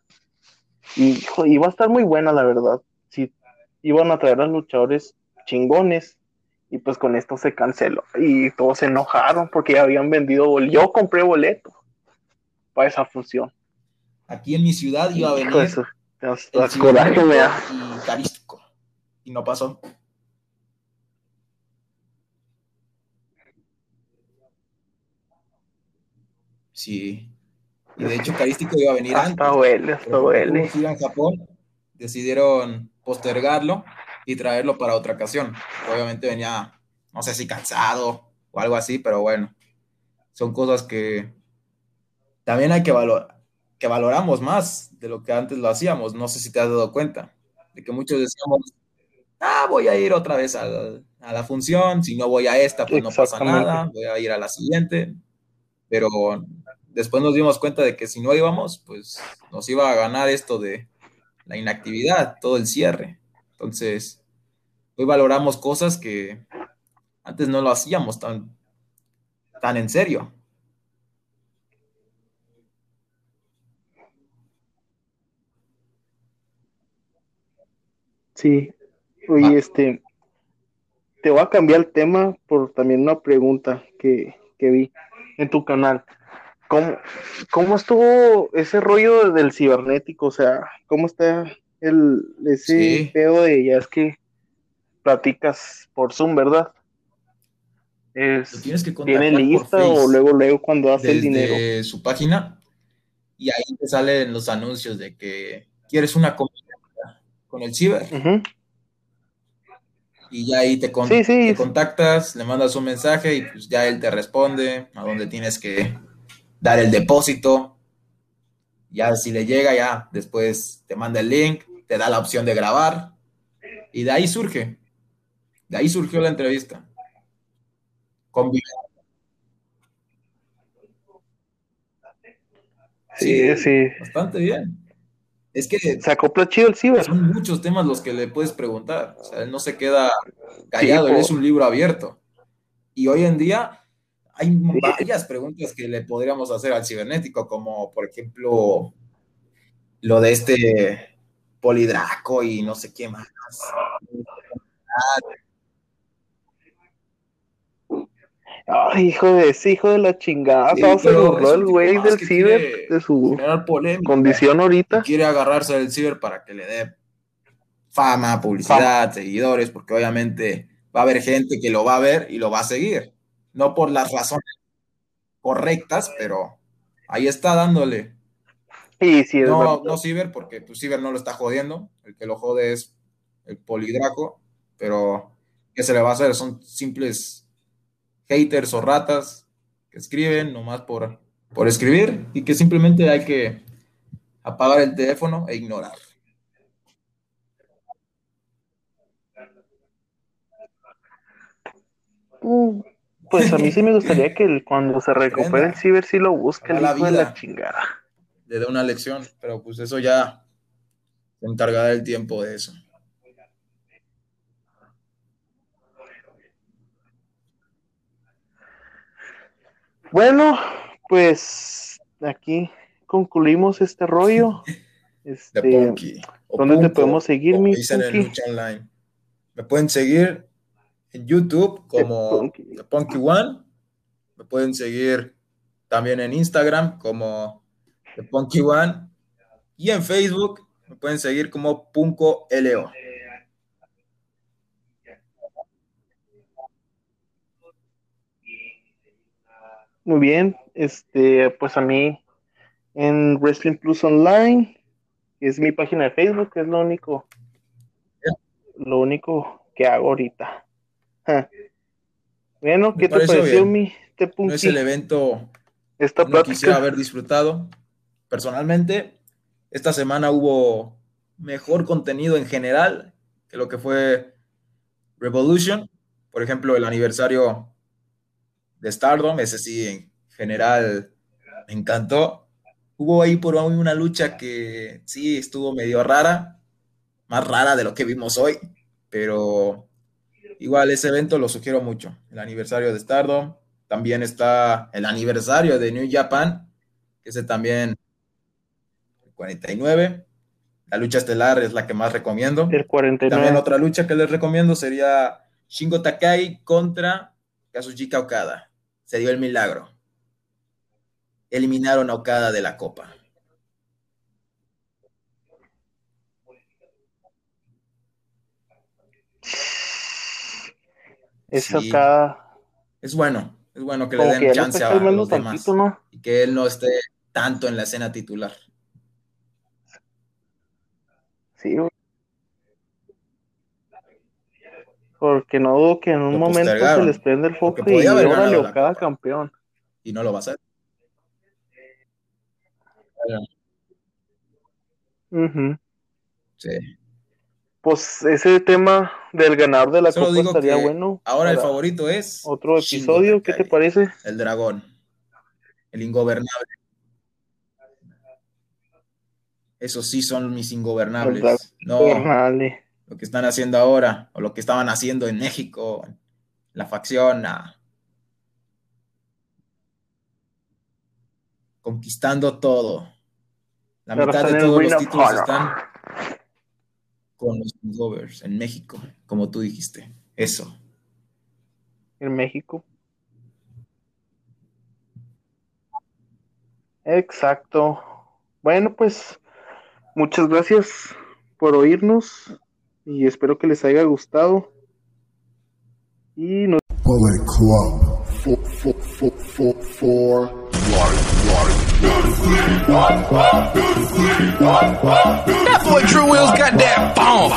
Y iba a estar muy buena, la verdad. Sí, iban a traer a luchadores chingones. Y pues con esto se canceló. Y todos se enojaron porque ya habían vendido boletos. Yo compré boleto para esa función. Aquí en mi ciudad iba a venir y carístico. Y no pasó. Sí. Y de hecho, Carístico iba a venir hasta antes. Huele, hasta huele. en Japón, decidieron postergarlo y traerlo para otra ocasión. Obviamente venía, no sé si cansado o algo así, pero bueno, son cosas que también hay que valorar que valoramos más de lo que antes lo hacíamos. No sé si te has dado cuenta de que muchos decíamos, ah, voy a ir otra vez a la, función, si no voy a esta, pues no pasa nada, voy a ir a la siguiente. Pero después nos dimos cuenta de que si no íbamos, pues nos iba a ganar esto de la inactividad, todo el cierre. Entonces, hoy valoramos cosas que antes no lo hacíamos tan, tan en serio. Sí, oye, ah. este, te voy a cambiar el tema por también una pregunta que, vi en tu canal. ¿Cómo, ¿Cómo, estuvo ese rollo del cibernético? O sea, ¿cómo está el, ese pedo de ya es que platicas por Zoom, ¿verdad? Es, tienes que ¿Tiene lista o luego, luego cuando hace el dinero? su página y ahí te salen los anuncios de que quieres una comida con el ciber. Y ya ahí te, contactas, le mandas un mensaje y pues ya él te responde a dónde tienes que dar el depósito. Ya si le llega, ya después te manda el link, te da la opción de grabar Y de ahí surge, de ahí surgió la entrevista. Sí, sí. Bastante bien. Es que se acopla chido el ciber. Son muchos temas los que le puedes preguntar. O sea, él no se queda callado, él es un libro abierto. Y hoy en día hay varias preguntas que le podríamos hacer al cibernético, como por ejemplo lo de este Polidraco y no sé qué más. Ay, hijo de ese hijo de la chingada. se burló el güey del ciber de su condición ahorita. Quiere agarrarse del ciber para que le dé fama, publicidad, seguidores, porque obviamente va a haber gente que lo va a ver y lo va a seguir. No por las razones correctas, pero ahí está dándole. Sí, sí, no, no Ciber, porque tu Ciber no lo está jodiendo. El que lo jode es el Polidraco, pero ¿qué se le va a hacer? Son simples haters o ratas que escriben nomás por, por escribir y que simplemente hay que apagar el teléfono e ignorar. Mm, pues a mí sí me gustaría [laughs] que cuando se recupere el ciber sí lo busque el la de la chingada. Le dé una lección, pero pues eso ya se encargará el tiempo de eso. Bueno, pues aquí concluimos este rollo. [laughs] Este, ¿Dónde te podemos seguir, mi dicen en Lucha Online. Me pueden seguir en YouTube como The Punky. One. Me pueden seguir también en Instagram como The Punky One. Y en Facebook me pueden seguir como Punco LO. Muy bien, este, pues a mí en Wrestling Plus Online, es mi página de Facebook, es lo único, lo único que hago ahorita. Bueno, ¿qué te pareció mi No es el evento esta quisiera haber disfrutado. Personalmente, esta semana hubo mejor contenido en general que lo que fue Revolution. Por ejemplo, el aniversario de Stardom, ese sí, en general me encantó. Hubo ahí por hoy una lucha que sí estuvo medio rara, más rara de lo que vimos hoy, pero igual ese evento lo sugiero mucho. El aniversario de Stardom, también está el aniversario de New Japan, que ese también, el 49. La lucha estelar es la que más recomiendo. El 49. También otra lucha que les recomiendo sería Shingo Takai contra Kazuchika Okada se dio el milagro. Eliminaron a Okada de la Copa. [laughs] Es bueno, es bueno que le den chance a los demás y que él no esté tanto en la escena titular. Sí, Porque no dudo que en un momento se les prende el foco y órale o cada campeón. Y no lo va a hacer. Sí. Pues ese tema del ganador de la Copa estaría bueno. Ahora el favorito es. Otro episodio, ¿qué te parece? El dragón. El ingobernable. Esos sí son mis ingobernables. No lo que están haciendo ahora o lo que estaban haciendo en México, la facción, conquistando todo. La mitad de todos los títulos están con los Movers en México, como tú dijiste. Eso. En México. Exacto. Bueno, pues muchas gracias por oírnos y espero que les haya gustado. Y nos Bullet Club. That boy True Will's got that bomb.